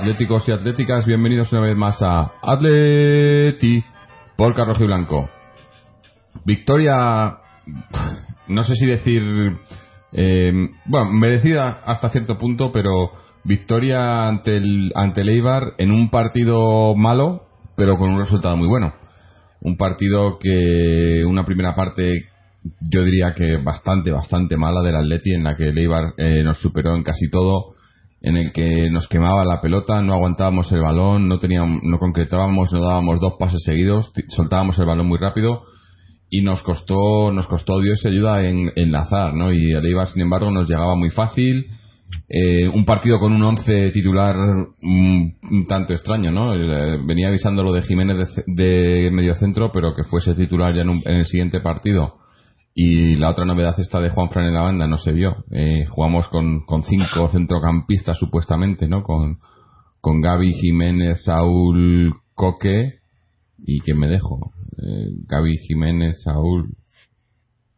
atléticos y atléticas, bienvenidos una vez más a Atleti por Carlos y Blanco. Victoria, no sé si decir eh, bueno, merecida hasta cierto punto, pero victoria ante el, ante el en un partido malo, pero con un resultado muy bueno. Un partido que una primera parte yo diría que bastante, bastante mala del Atleti, en la que el eh, nos superó en casi todo, en el que nos quemaba la pelota, no aguantábamos el balón, no teníamos, no concretábamos, no dábamos dos pases seguidos, soltábamos el balón muy rápido y nos costó nos costó Dios ayuda en enlazar no y el Eibar sin embargo nos llegaba muy fácil eh, un partido con un once titular un, tanto extraño no eh, venía avisando lo de Jiménez de, medio centro pero que fuese titular ya en, el siguiente partido y la otra novedad esta de Juan Fran en la banda no se vio. Eh, jugamos con, con cinco centrocampistas supuestamente no con con Gaby Jiménez Saúl Coque y quién me dejo eh, Gaby Jiménez, Saúl,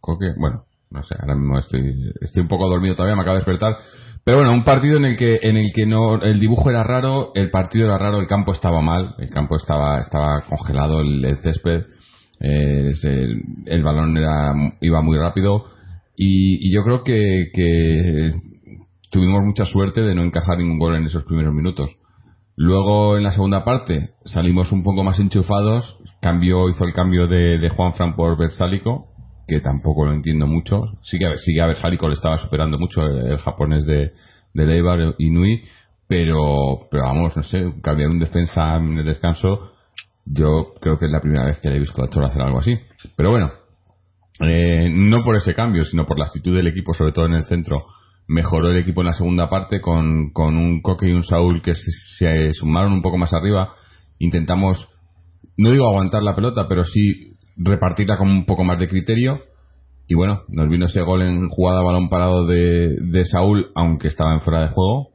Coque, bueno, no sé, ahora mismo estoy, estoy un poco dormido todavía, me acabo de despertar. Pero bueno, un partido en el que, en el que no, el dibujo era raro, el partido era raro, el campo estaba mal, el campo estaba, estaba congelado, el, césped, eh, el, balón era, iba muy rápido y, y yo creo que, que tuvimos mucha suerte de no encajar ningún gol en esos primeros minutos. Luego en la segunda parte salimos un poco más enchufados, cambio, hizo el cambio de, de Juan Fran por Versálico, que tampoco lo entiendo mucho. Sí que, sí a Versálico le estaba superando mucho el, japonés de, de Leibar Inui, pero, pero vamos, no sé, cambiar un defensa en el descanso, yo creo que es la primera vez que le he visto a Cholo hacer algo así. Pero bueno, eh, no por ese cambio, sino por la actitud del equipo, sobre todo en el centro mejoró el equipo en la segunda parte con, con un Coque y un Saúl que se, sumaron un poco más arriba. Intentamos, no digo aguantar la pelota, pero sí repartirla con un poco más de criterio. Y bueno, nos vino ese gol en jugada balón parado de, de Saúl, aunque estaba en fuera de juego,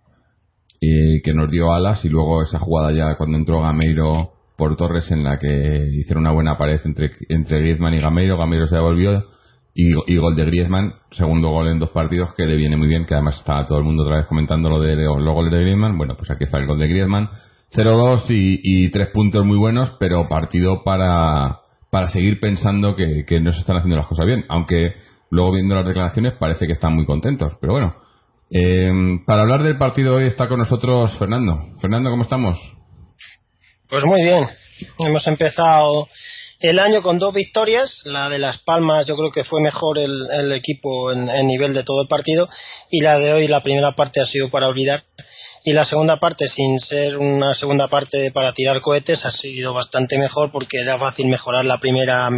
y que nos dio alas. Y luego esa jugada ya cuando entró Gameiro por Torres, en la que hicieron una buena pared entre, entre Griezmann y Gameiro. Gameiro se devolvió y, gol de Griezmann, segundo gol en dos partidos que le viene muy bien, que además está todo el mundo otra vez comentando lo de los goles de Griezmann. Bueno, pues aquí está el gol de Griezmann. 0-2 y, tres puntos muy buenos, pero partido para, para seguir pensando que, no se están haciendo las cosas bien. Aunque luego viendo las declaraciones parece que están muy contentos. Pero bueno, eh, para hablar del partido hoy está con nosotros Fernando. Fernando, ¿cómo estamos? Pues muy bien. Hemos empezado el año con dos victorias, la de Las Palmas yo creo que fue mejor el, equipo en, nivel de todo el partido y la de hoy la primera parte ha sido para olvidar y la segunda parte sin ser una segunda parte para tirar cohetes ha sido bastante mejor porque era fácil mejorar la primera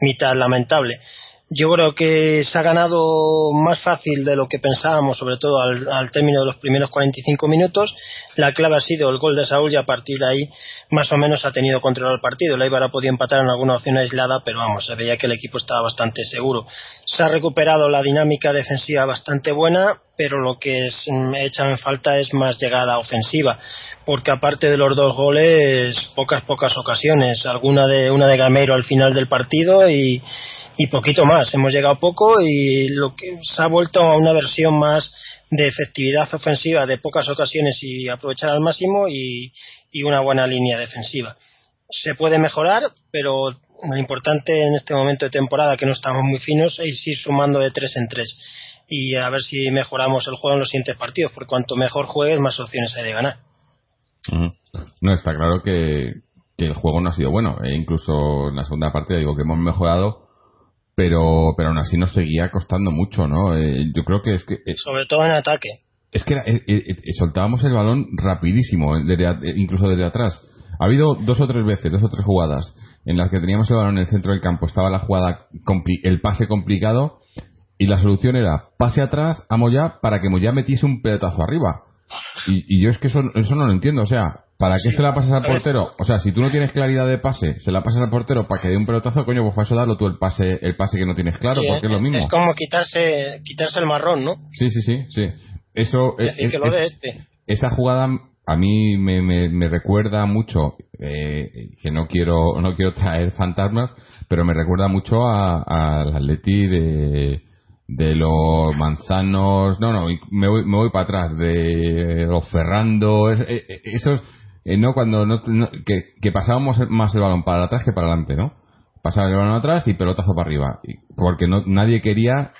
mitad lamentable. Yo creo que se ha ganado más fácil de lo que pensábamos, sobre todo al, término de los primeros 45 minutos. La clave ha sido el gol de Saúl y a partir de ahí más o menos ha tenido control el partido. La Ibar ha podido empatar en alguna opción aislada, pero vamos, se veía que el equipo estaba bastante seguro. Se ha recuperado la dinámica defensiva bastante buena, pero lo que es, mm, echa en falta es más llegada ofensiva, porque aparte de los dos goles, pocas, pocas ocasiones. Alguna de, una de Gamero al final del partido y y poquito más. Hemos llegado poco y lo que se ha vuelto a una versión más de efectividad ofensiva de pocas ocasiones y aprovechar al máximo y, una buena línea defensiva. Se puede mejorar, pero lo importante en este momento de temporada que no estamos muy finos es ir sumando de tres en tres y a ver si mejoramos el juego en los siguientes partidos, porque cuanto mejor juegues, más opciones hay de ganar. No, está claro que, que, el juego no ha sido bueno. E incluso en la segunda parte digo que hemos mejorado, pero pero aún así nos seguía costando mucho, ¿no? Eh, yo creo que es que... Eh, Sobre todo en ataque. Es que eh, soltábamos el balón rapidísimo, incluso desde atrás. Ha habido dos o tres veces, dos o tres jugadas en las que teníamos el balón en el centro del campo, estaba la jugada, el pase complicado y la solución era pase atrás a Moya para que Moya metiese un pelotazo arriba. Y, yo es que eso, eso no lo entiendo, o sea, ¿Para qué se la pasas al portero? O sea, si tú no tienes claridad de pase, se la pasas al portero para que dé un pelotazo, coño, pues para eso darlo tú el pase, el pase que no tienes claro, porque es lo mismo. Es como quitarse, quitarse el marrón, ¿no? Sí, sí, sí, sí. Eso es, decir, que lo de este. Esa jugada a mí me, me, recuerda mucho, eh, que no quiero, no quiero traer fantasmas, pero me recuerda mucho al Atleti de, de los manzanos, no, no, me voy, me voy para atrás, de los Ferrando, es, eh, eh, esos eh, no cuando no, que, pasábamos más el balón para atrás que para adelante, ¿no? Pasaba el balón atrás y pelotazo para arriba, porque no nadie quería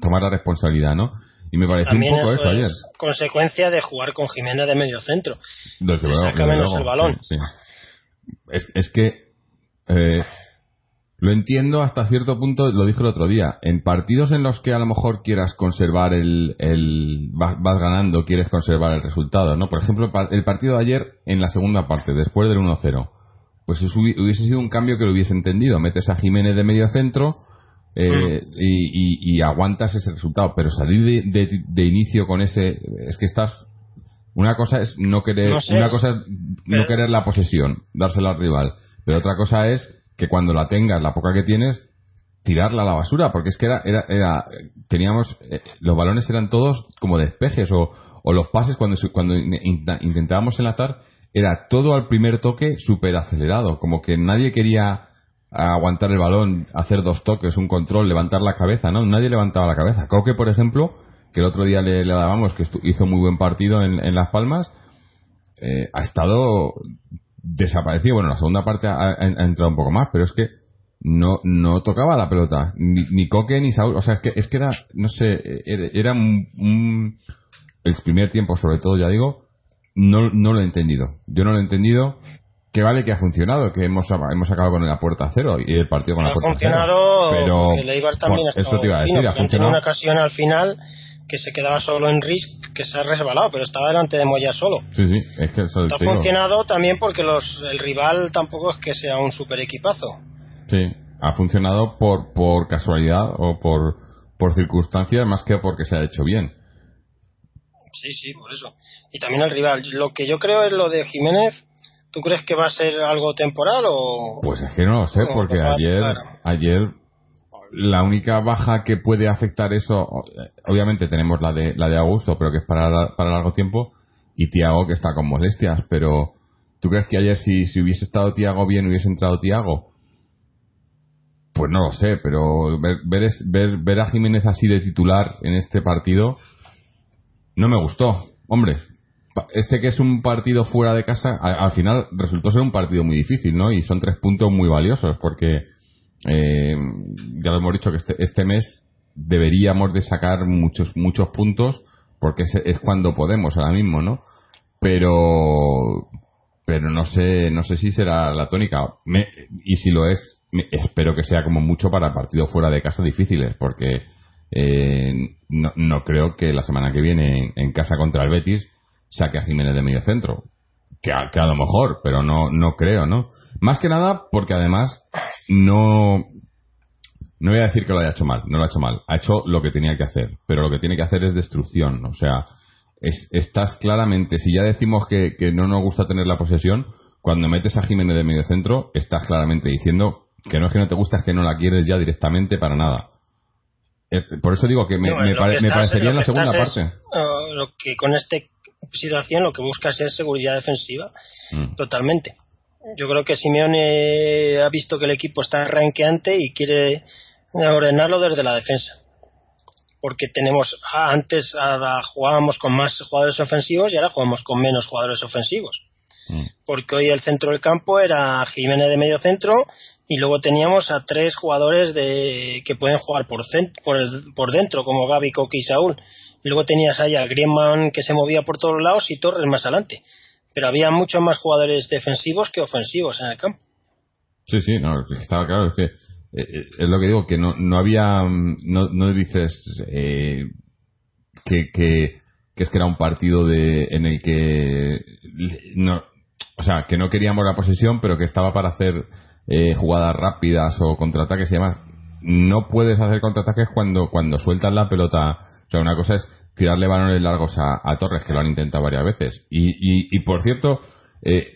tomar la responsabilidad, ¿no? Y me pareció un poco eso, ayer. Consecuencia de jugar con Jiménez de medio centro. Desde menos el balón. Es, es que eh, lo entiendo hasta cierto punto, lo dije el otro día. En partidos en los que a lo mejor quieras conservar el. el vas, ganando, quieres conservar el resultado, ¿no? Por ejemplo, el partido de ayer en la segunda parte, después del 1-0. Pues hubiese sido un cambio que lo hubiese entendido. Metes a Jiménez de medio centro eh, mm. y, aguantas ese resultado. Pero salir de, inicio con ese. Es que estás. Una cosa es no querer. Una cosa es no querer la posesión, dársela al rival. Pero otra cosa es que cuando la tengas, la poca que tienes, tirarla a la basura, porque es que era, era, era teníamos, eh, los balones eran todos como despejes o, o los pases cuando, cuando intentábamos enlazar, era todo al primer toque súper acelerado, como que nadie quería aguantar el balón, hacer dos toques, un control, levantar la cabeza, ¿no? Nadie levantaba la cabeza. Coque, por ejemplo, que el otro día le, le dábamos, que hizo muy buen partido en, Las Palmas, eh, ha estado desaparecido. Bueno, la segunda parte ha, entrado un poco más, pero es que no, no tocaba la pelota. Ni, ni Coque ni Saúl. O sea, es que, es que era, no sé, era, un, El primer tiempo, sobre todo, ya digo, no, no lo he entendido. Yo no lo he entendido. Que vale que ha funcionado, que hemos, hemos acabado con la puerta cero y el partido con la puerta cero. Ha funcionado, pero el también eso te iba a decir, ha funcionado. una ocasión al final que se quedaba solo en Risk, que se ha resbalado, pero estaba delante de Moya solo. Sí, sí, es que eso Ha funcionado también porque los, el rival tampoco es que sea un super equipazo. Sí, ha funcionado por, por casualidad o por, por circunstancias más que porque se ha hecho bien. Sí, sí, por eso. Y también el rival. Lo que yo creo es lo de Jiménez. ¿Tú crees que va a ser algo temporal o...? Pues es que no lo sé, porque ayer, ayer la única baja que puede afectar eso, obviamente tenemos la de, la de Augusto, pero que es para, para largo tiempo, y Tiago que está con molestias, pero ¿tú crees que ayer si, si hubiese estado Tiago bien hubiese entrado Tiago? Pues no lo sé, pero ver, ver, ver, a Jiménez así de titular en este partido no me gustó. Hombre, ese que es un partido fuera de casa, al final resultó ser un partido muy difícil, ¿no? Y son tres puntos muy valiosos porque eh, ya lo hemos dicho que este, este, mes deberíamos de sacar muchos muchos puntos porque es, cuando podemos ahora mismo, ¿no? Pero pero no sé no sé si será la tónica y si lo es espero que sea como mucho para partidos fuera de casa difíciles porque eh, no, no, creo que la semana que viene en, casa contra el Betis saque a Jiménez de medio centro que a, que a lo mejor pero no no creo no más que nada porque además no no voy a decir que lo haya hecho mal, no lo ha hecho mal, ha hecho lo que tenía que hacer, pero lo que tiene que hacer es destrucción, o sea, estás claramente, si ya decimos que, que, no nos gusta tener la posesión, cuando metes a Jiménez de medio centro, estás claramente diciendo que no es que no te gusta, es que no la quieres ya directamente para nada. Por eso digo que me, parecería en la segunda parte. Uh, lo que con esta situación lo que buscas es seguridad defensiva, mm. totalmente. Yo creo que Simeone ha visto que el equipo está ranqueante y quiere ordenarlo desde la defensa. Porque tenemos, antes jugábamos con más jugadores ofensivos y ahora jugamos con menos jugadores ofensivos. Mm. Porque hoy el centro del campo era Jiménez de medio centro y luego teníamos a tres jugadores de que pueden jugar por, por, por dentro, como Gaby, Coqui y Saúl. Luego tenías ahí a Griezmann que se movía por todos lados y Torres más adelante. Pero había muchos más jugadores defensivos que ofensivos en el campo. Sí, sí, no, estaba claro. Es que eh, eh, es lo que digo, que no, no había. No, no dices eh, que, que, que, es que era un partido de en el que. No, o sea, que no queríamos la posesión, pero que estaba para hacer eh, jugadas rápidas o contraataques y demás. No puedes hacer contraataques cuando, cuando sueltas la pelota. O sea, una cosa es tirarle balones largos a, Torres, que lo han intentado varias veces. Y, y, por cierto, eh,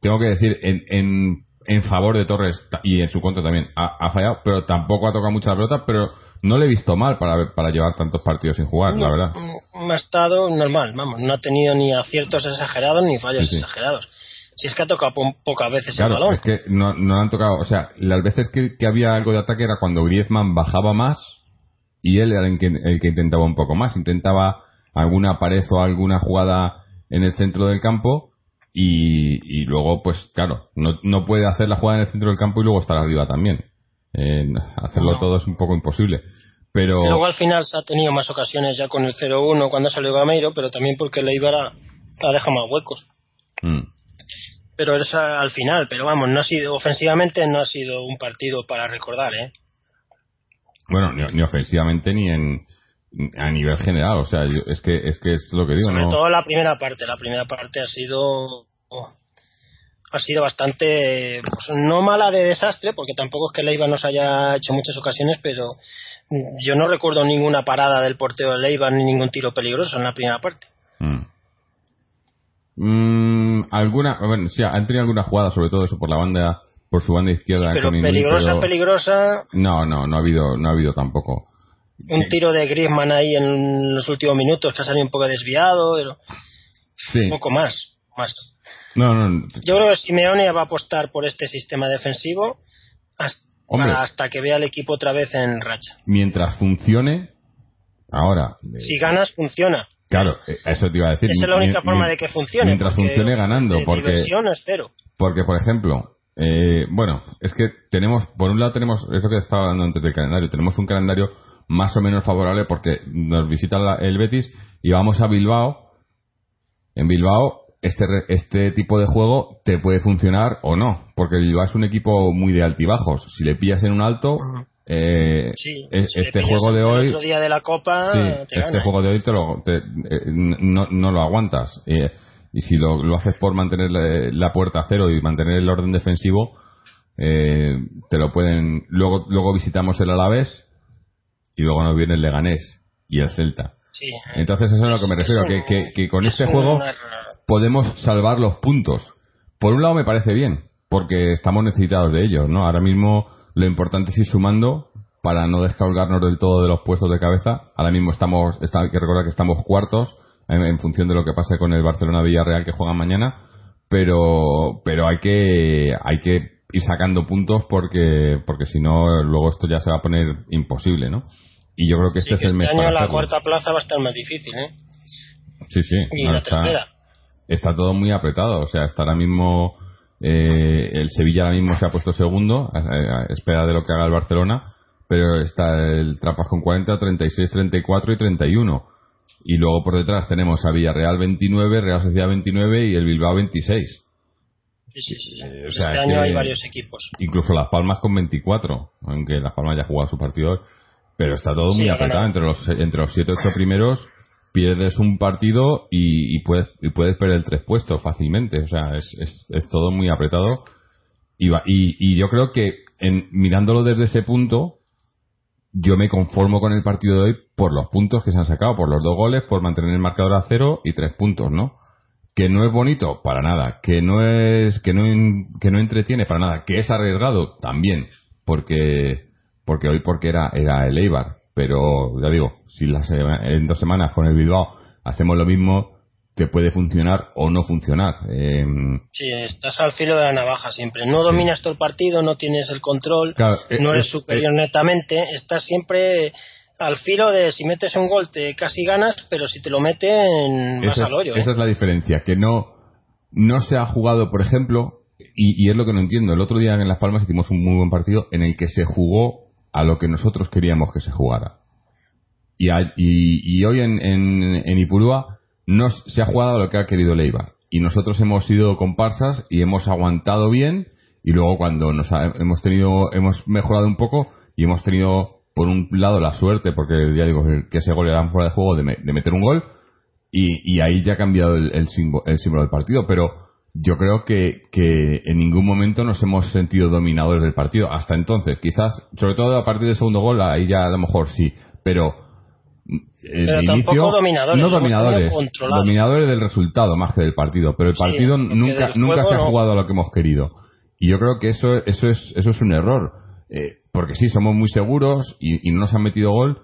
tengo que decir, en, en, en, favor de Torres y en su contra también, ha, fallado, pero tampoco ha tocado mucho la pelota, pero no le he visto mal para, para llevar tantos partidos sin jugar, la verdad. ha estado normal, vamos, no ha tenido ni aciertos exagerados ni fallos exagerados. Si es que ha tocado pocas veces el balón. es que no, no han tocado. O sea, las veces que, había algo de ataque era cuando Griezmann bajaba más y él era el que, el que intentaba un poco más. Intentaba alguna pared o alguna jugada en el centro del campo y, y luego, pues claro, no, no puede hacer la jugada en el centro del campo y luego estar arriba también. hacerlo todo es un poco imposible. Pero... Luego al final se ha tenido más ocasiones ya con el 0-1 cuando salió Gameiro, pero también porque le ha, ha dejado más huecos. Mm pero es al final. Pero vamos, no ha sido ofensivamente no ha sido un partido para recordar, ¿eh? Bueno, ni, ofensivamente ni en a nivel general, o sea, es que es que es lo que digo, Sobre todo la primera parte, la primera parte ha sido ha sido bastante pues, no mala de desastre, porque tampoco es que Leiva nos haya hecho muchas ocasiones, pero yo no recuerdo ninguna parada del portero de Leiva ni ningún tiro peligroso en la primera parte. Mm. Mm, alguna, bueno, sí, han tenido alguna jugada, sobre todo eso por la banda, por su banda izquierda. pero peligrosa, peligrosa. No, no, no ha habido, no ha habido tampoco. Un tiro de Griezmann ahí en los últimos minutos que ha salido un poco desviado, pero un poco más, más. No, no. Yo creo que Simeone va a apostar por este sistema defensivo hasta, hasta que vea al equipo otra vez en racha. Mientras funcione, ahora. Si ganas, funciona. Claro, eh, eso te iba a decir. Esa es la única forma de que funcione. Mientras funcione ganando, porque. es cero. Porque, por ejemplo, eh, bueno, es que tenemos, por un lado tenemos, es lo que estaba hablando antes del calendario, tenemos un calendario más o menos favorable porque nos visita el Betis y vamos a Bilbao. En Bilbao, este, este tipo de juego te puede funcionar o no, porque Bilbao es un equipo muy de altibajos. Si le pillas en un alto, eh, e-, este juego de hoy día de la copa este juego de hoy te lo eh, no, no, lo aguantas eh, y si lo, lo, haces por mantener la, puerta a cero y mantener el orden defensivo eh, te lo pueden luego luego visitamos el Alavés y luego nos viene el Leganés y el Celta. Entonces eso es a lo que me refiero que, que, que con este juego podemos salvar los puntos. Por un lado me parece bien porque estamos necesitados de ellos no ahora mismo lo importante es ir sumando para no descolgarnos del todo de los puestos de cabeza. Ahora mismo estamos, hay que recordar que estamos cuartos en, función de lo que pase con el Barcelona Villarreal que juegan mañana, pero, pero hay que, hay que ir sacando puntos porque, porque si no, luego esto ya se va a poner imposible, ¿no? Y yo creo que este es el este mes año la cuarta plaza va a estar más difícil, ¿eh? Sí, sí. está, está todo muy apretado. O sea, está ahora mismo eh, el Sevilla ahora mismo se ha puesto segundo, a, espera de lo que haga el Barcelona, pero está el Trapas con 40, 36, 34 y 31. Y luego por detrás tenemos a Villarreal 29, Real Sociedad 29 y el Bilbao 26. Sí, sí, sí. Eh, este año hay varios equipos. Incluso Las Palmas con 24, aunque Las Palmas ya ha jugado su partido. Pero está todo muy apretado entre los, entre los 7 8 primeros pierdes un partido y, puedes, y puedes perder el tres puestos fácilmente. O sea, es, es, todo muy apretado. Y, y, yo creo que en, mirándolo desde ese punto, yo me conformo con el partido de hoy por los puntos que se han sacado, por los dos goles, por mantener el marcador a cero y tres puntos, ¿no? Que no es bonito, para nada. Que no es, que no, que no entretiene, para nada. Que es arriesgado, también. Porque, porque hoy porque era, era el Eibar. Pero, ya digo, si las, en dos semanas con el Bilbao hacemos lo mismo, te puede funcionar o no funcionar. Eh, sí, estás al filo de la navaja siempre. No dominas todo el partido, no tienes el control, eh, no eres superior eh, netamente, estás siempre al filo de si metes un gol te casi ganas, pero si te lo meten vas al hoyo. Esa es la diferencia, que no, no se ha jugado, por ejemplo, y, es lo que no entiendo. El otro día en Las Palmas hicimos un muy buen partido en el que se jugó a lo que nosotros queríamos que se jugara. Y, y, hoy en, en, en Ipurúa no se ha jugado lo que ha querido Leiva. Y nosotros hemos sido comparsas y hemos aguantado bien. Y luego cuando nos hemos tenido, hemos mejorado un poco y hemos tenido por un lado la suerte, porque ya digo que ese gol era fuera de juego de, meter un gol. Y, ahí ya ha cambiado el, símbolo, del partido. Pero yo creo que, que en ningún momento nos hemos sentido dominadores del partido. Hasta entonces, quizás, sobre todo a partir del segundo gol, ahí ya a lo mejor sí. Pero pero tampoco dominadores, no dominadores, dominadores del resultado más que del partido, pero el partido nunca nunca se ha jugado a lo que hemos querido. Y yo creo que eso eso es eso es un error, eh, porque sí somos muy seguros y, no nos han metido gol,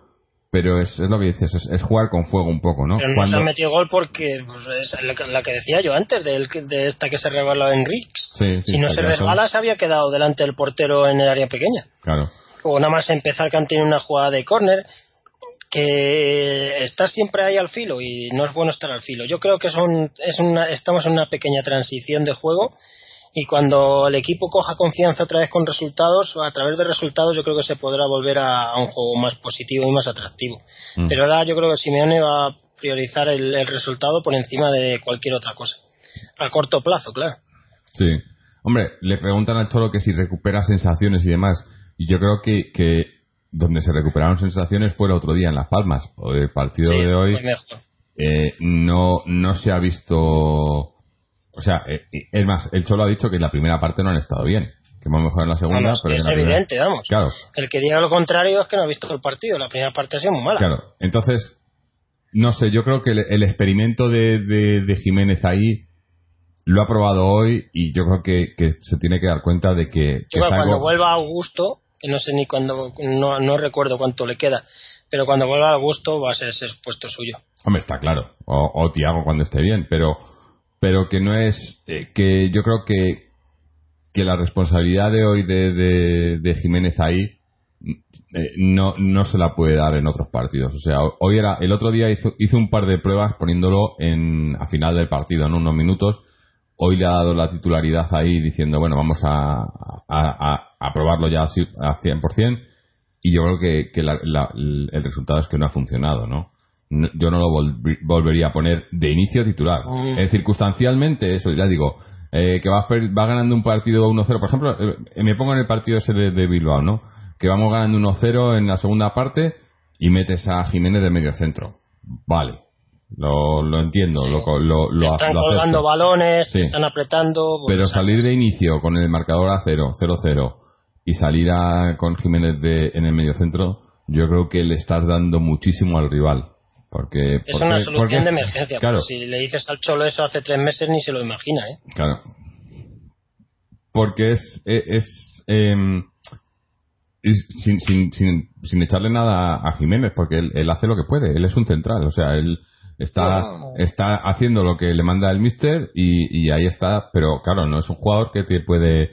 pero es, es lo que dices, es, jugar con fuego un poco, ¿no? Pero no se han metido gol porque pues, es la que decía yo antes, de, de esta que se resbaló en Rix. si no se resbala, se había quedado delante del portero en el área pequeña. Claro. O nada más empezar que han tenido una jugada de córner que estás siempre ahí al filo y no es bueno estar al filo. Yo creo que son, es una, estamos en una pequeña transición de juego y cuando el equipo coja confianza otra vez con resultados, a través de resultados yo creo que se podrá volver a, un juego más positivo y más atractivo. Mm. Pero ahora yo creo que Simeone va a priorizar el, resultado por encima de cualquier otra cosa. A corto plazo, claro. Sí. Hombre, le preguntan al Cholo que si recupera sensaciones y demás. Y yo creo que, que donde se recuperaron sensaciones fue el otro día en Las Palmas. El partido de hoy eh, no, no se ha visto. O sea, eh, es más, el Cholo ha dicho que en la primera parte no han estado bien. Que hemos mejorado en la segunda, pero es evidente, vamos. Claro. El que diga lo contrario es que no ha visto el partido. La primera parte ha sido muy mala. Claro. Entonces, no sé, yo creo que el, experimento de, de, Jiménez ahí lo ha probado hoy y yo creo que, que se tiene que dar cuenta de que. cuando vuelva Augusto, no sé ni cuándo, no, no recuerdo cuánto le queda, pero cuando vuelva a gusto va a ser ese puesto suyo. Hombre, está claro, o, o Tiago cuando esté bien, pero, pero que no es, eh, que yo creo que, que la responsabilidad de hoy de, de, Jiménez ahí eh, no, no se la puede dar en otros partidos. O sea, hoy era, el otro día hizo, hizo un par de pruebas poniéndolo en, a final del partido, en unos minutos, hoy le ha dado la titularidad ahí diciendo, bueno, vamos a, a, probarlo ya a 100%, y yo creo que, el resultado es que no ha funcionado, ¿no? yo no lo volvería a poner de inicio titular. Mm. Eh, circunstancialmente, eso ya digo, eh, que va, va ganando un partido 1-0, por ejemplo, eh, me pongo en el partido ese de, de Bilbao, ¿no? Que vamos ganando 1-0 en la segunda parte y metes a Jiménez de medio centro. Vale, lo, lo entiendo, lo, lo, lo, Están colgando balones, están apretando. Pues, Pero salir de inicio con el marcador a 0, 0-0 y salir a, con Jiménez de, en el medio centro, yo creo que le estás dando muchísimo al rival. Porque, es una solución de emergencia. Claro. Si le dices al Cholo eso hace tres meses, ni se lo imagina. ¿eh? Claro. Porque es. es, em, sin, sin, sin, sin, echarle nada a Jiménez, porque él, él, hace lo que puede. Él es un central. O sea, él Está, está haciendo lo que le manda el mister y, ahí está, pero claro, no es un jugador que te puede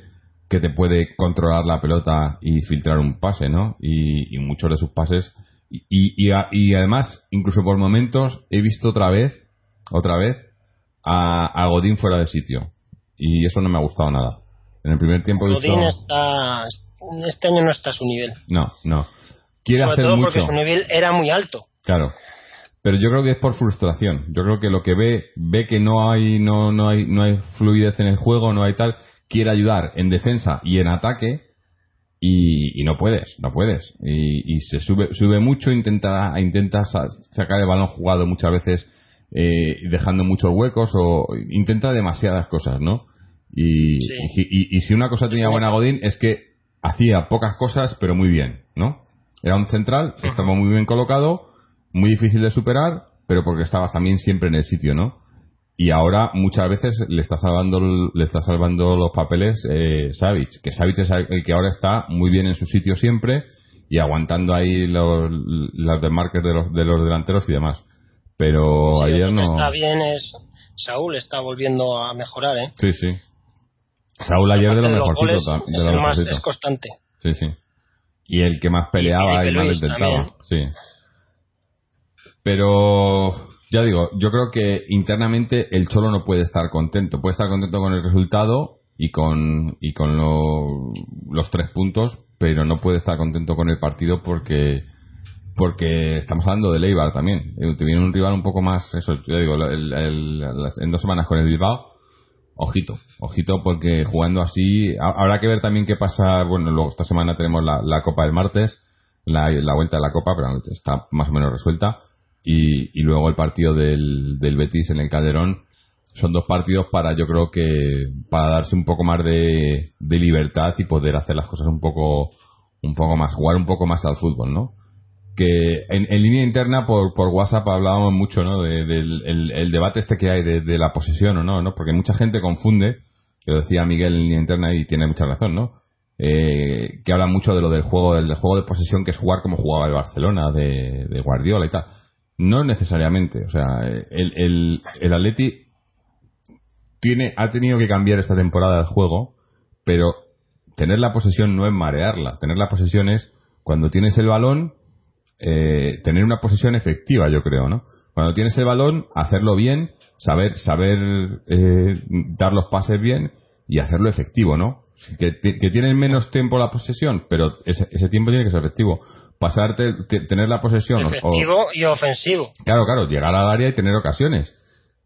que te puede controlar la pelota y filtrar un pase, ¿no? Y, muchos de sus pases y, y, además, incluso por momentos he visto otra vez, otra vez a, Godín fuera de sitio y eso no me ha gustado nada. En el primer tiempo Godín está este año no está a su nivel. No, no. Quiere Sobre hacer todo mucho. porque su nivel era muy alto. Claro. Pero yo creo que es por frustración. Yo creo que lo que ve, ve que no hay, no, no hay, no hay fluidez en el juego, no hay tal, quiere ayudar en defensa y en ataque y, no puedes, no puedes. Y, se sube, sube mucho, intenta, intenta sacar el balón jugado muchas veces eh, dejando muchos huecos o intenta demasiadas cosas, ¿no? Y, y, si una cosa tenía buena Godín es que hacía pocas cosas pero muy bien, ¿no? Era un central, estaba muy bien colocado, muy difícil de superar, pero porque estabas también siempre en el sitio, ¿no? Y ahora muchas veces le está salvando, le está salvando los papeles eh, Savic, que Savic es el que ahora está muy bien en su sitio siempre y aguantando ahí los, las demarques de los, de los delanteros y demás. Pero Sí, ayer no. está bien es Saúl, está volviendo a mejorar, ¿eh? Sí, sí. Saúl ayer de lo mejorcito. ta- de es lo más mejorcito. es constante. Sí, sí. Y el que más peleaba y, Felipe más lo Luis intentaba. Sí. Pero, ya digo, yo creo que internamente el Cholo no puede estar contento. Puede estar contento con el resultado y con, y con lo- los tres puntos, pero no puede estar contento con el partido porque porque estamos hablando de Leibar también. Eh, Te viene un rival un poco más, eso, yo digo, el- en dos semanas con el Bilbao, ojito, ojito porque jugando así, ha- habrá que ver también qué pasa, bueno, luego esta semana tenemos la, la Copa del martes, la, la vuelta de la Copa, pero está más o menos resuelta, y, luego el partido del, del Betis en el Calderón, son dos partidos para, yo creo que, para darse un poco más de, de libertad y poder hacer las cosas un poco, un poco más, jugar un poco más al fútbol, ¿no? que en, línea interna por, por WhatsApp hablábamos mucho ¿no? De- del el, debate este que hay de, de la posesión o no, ¿no? Porque mucha gente confunde, lo decía Miguel en línea interna y tiene mucha razón, ¿no? Eh, que habla mucho de lo del juego, del juego de posesión que es jugar como jugaba el Barcelona, de, de Guardiola y tal. No necesariamente, o sea, el, el, el Atleti tiene, ha tenido que cambiar esta temporada el juego, pero tener la posesión no es marearla. Tener la posesión es cuando tienes el balón, eh, tener una posesión efectiva, yo creo, ¿no? Cuando tienes el balón, hacerlo bien, saber, saber eh, dar los pases bien y hacerlo efectivo, ¿no? Que, que tienes menos tiempo la posesión, pero ese, ese tiempo tiene que ser efectivo. Pasarte, te- tener la posesión. o- Efectivo y ofensivo. claro, claro, llegar al área y tener ocasiones.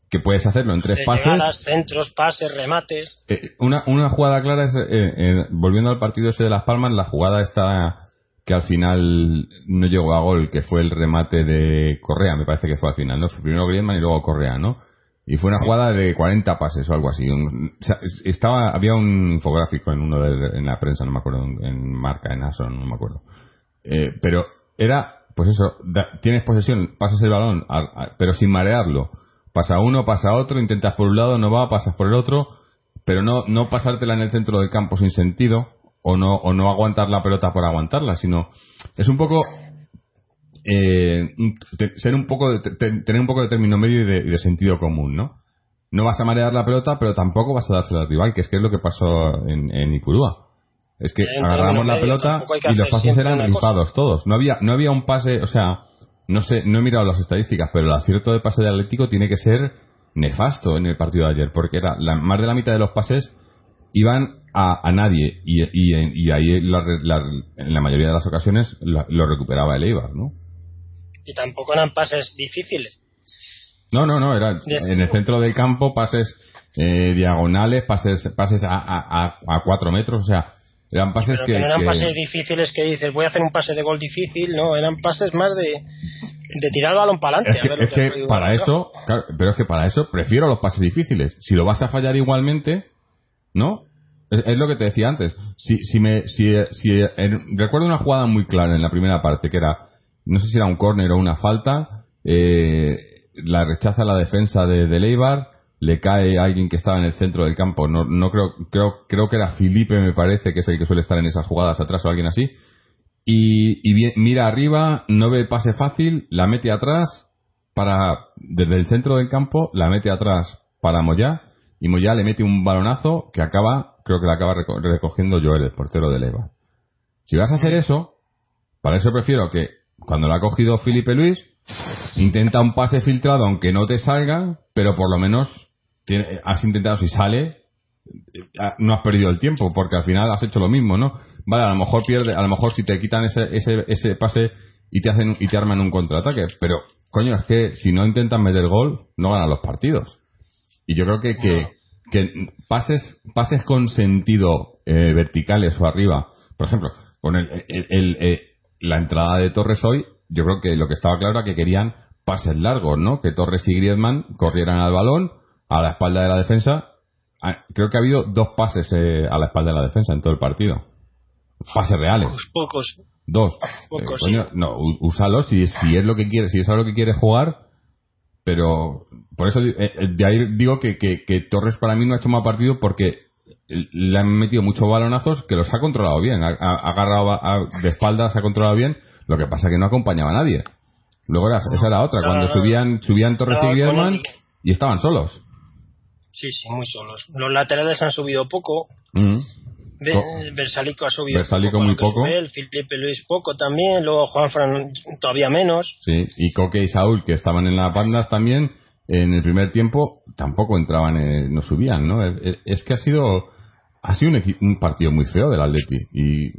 Que puedes hacerlo en tres De pases. llegadas, centros, pases, remates. Eh, una, una jugada clara es, eh, eh, volviendo al partido ese de Las Palmas, la jugada está que al final no llegó a gol, que fue el remate de Correa, me parece que fue al final, ¿no? Fue primero Griezmann y luego Correa, ¿no? Y fue una jugada de 40 pases o algo así. Un- o sea, es- estaba, había un infográfico en uno de, en la prensa, no me acuerdo, en, marca, en ASO, no me acuerdo. Eh, pero era, pues eso, da- tienes posesión, pasas el balón, pero sin marearlo. Pasa uno, pasa otro, intentas por un lado, no va, pasas por el otro, pero no, no pasártela en el centro del campo sin sentido, o no, o no aguantar la pelota por aguantarla, sino es un poco eh, ser un poco de- te- tener un poco de término medio y de, y de sentido común, ¿no? No vas a marear la pelota, pero tampoco vas a dársela al rival, que es que es lo que pasó en, en Ipurúa. Es que agarramos la medio, pelota y los pases eran cosa. rifados todos. No había, no había un pase, o sea, no sé, no he mirado las estadísticas, pero el acierto de pase de Atlético tiene que ser nefasto en el partido de ayer, porque era la, más de la mitad de los pases iban a, a nadie y, y, y ahí la- la- en la mayoría de las ocasiones lo, lo recuperaba el Eibar, ¿no? Y tampoco eran pases difíciles. No, no, no, era en el centro del campo pases eh, diagonales, pases pases a, a, a cuatro metros, o sea, eran pases que, que no eran que- pases difíciles que dices, voy a hacer un pase de gol difícil. No, eran pases más de, de tirar el balón para adelante. es que, es que para eso, claro, pero es que para eso prefiero los pases difíciles. Si lo vas a fallar igualmente, ¿no? Es, es lo que te decía antes. Si, si me, si, si en- recuerdo una jugada muy clara en la primera parte que era, no sé si era un córner o una falta, eh, la rechaza la defensa de, de Leibar, le cae alguien que estaba en el centro del campo, no, no creo, creo, creo que era Felipe me parece que es el que suele estar en esas jugadas atrás o alguien así, y, y mira arriba, no ve pase fácil, la mete atrás para desde el centro del campo, la mete atrás para Moyá y Moyá le mete un balonazo que acaba, creo que la acaba reco- recogiendo Joel, el portero de Leva. Si vas a hacer eso, para eso prefiero que cuando la ha cogido Felipe Luis, intenta un pase filtrado aunque no te salga, pero por lo menos tiene- has intentado si sale ah, no has perdido el tiempo porque al final has hecho lo mismo, ¿no? Vale, a lo mejor pierde, a lo mejor si te quitan ese, ese, ese pase y te hacen y te arman un contraataque, pero coño, es que si no intentan meter gol, no ganan los partidos. Y yo creo que, que, que pases, pases con sentido eh, verticales o arriba, por ejemplo, con el, el- el- eh, la entrada de Torres hoy, yo creo que lo que estaba claro era que querían pases largos, ¿no? Que Torres y Griezmann corrieran al balón, a la espalda de la defensa. Ah, Creo que ha habido dos pases eh, a la espalda de la defensa en todo el partido. Pases reales. Pocos, pocos. dos. Poco, Eh, sí. coño, no, u- úsalo si, si es lo que quieres, si es a lo que quieres jugar, pero por eso eh, eh, de ahí digo que, que, que Torres para mí no ha hecho mal partido porque le han metido muchos balonazos que los ha controlado bien, ha, agarrado a- de espaldas, ha controlado bien, lo que pasa que no acompañaba a nadie. Luego era, esa era otra, cuando subían, subían Torres y Griezmann y estaban solos. Sí, sí, muy solos. Los laterales han subido poco. Mm. Versalico ha subido Versalico poco, muy poco. él, Felipe Luis poco también, luego Juanfran todavía menos. Sí, y Coque y Saúl, que estaban en las bandas también, en el primer tiempo tampoco entraban, eh, no subían, ¿no? Es, es que ha sido ha sido un, un partido muy feo del Atleti y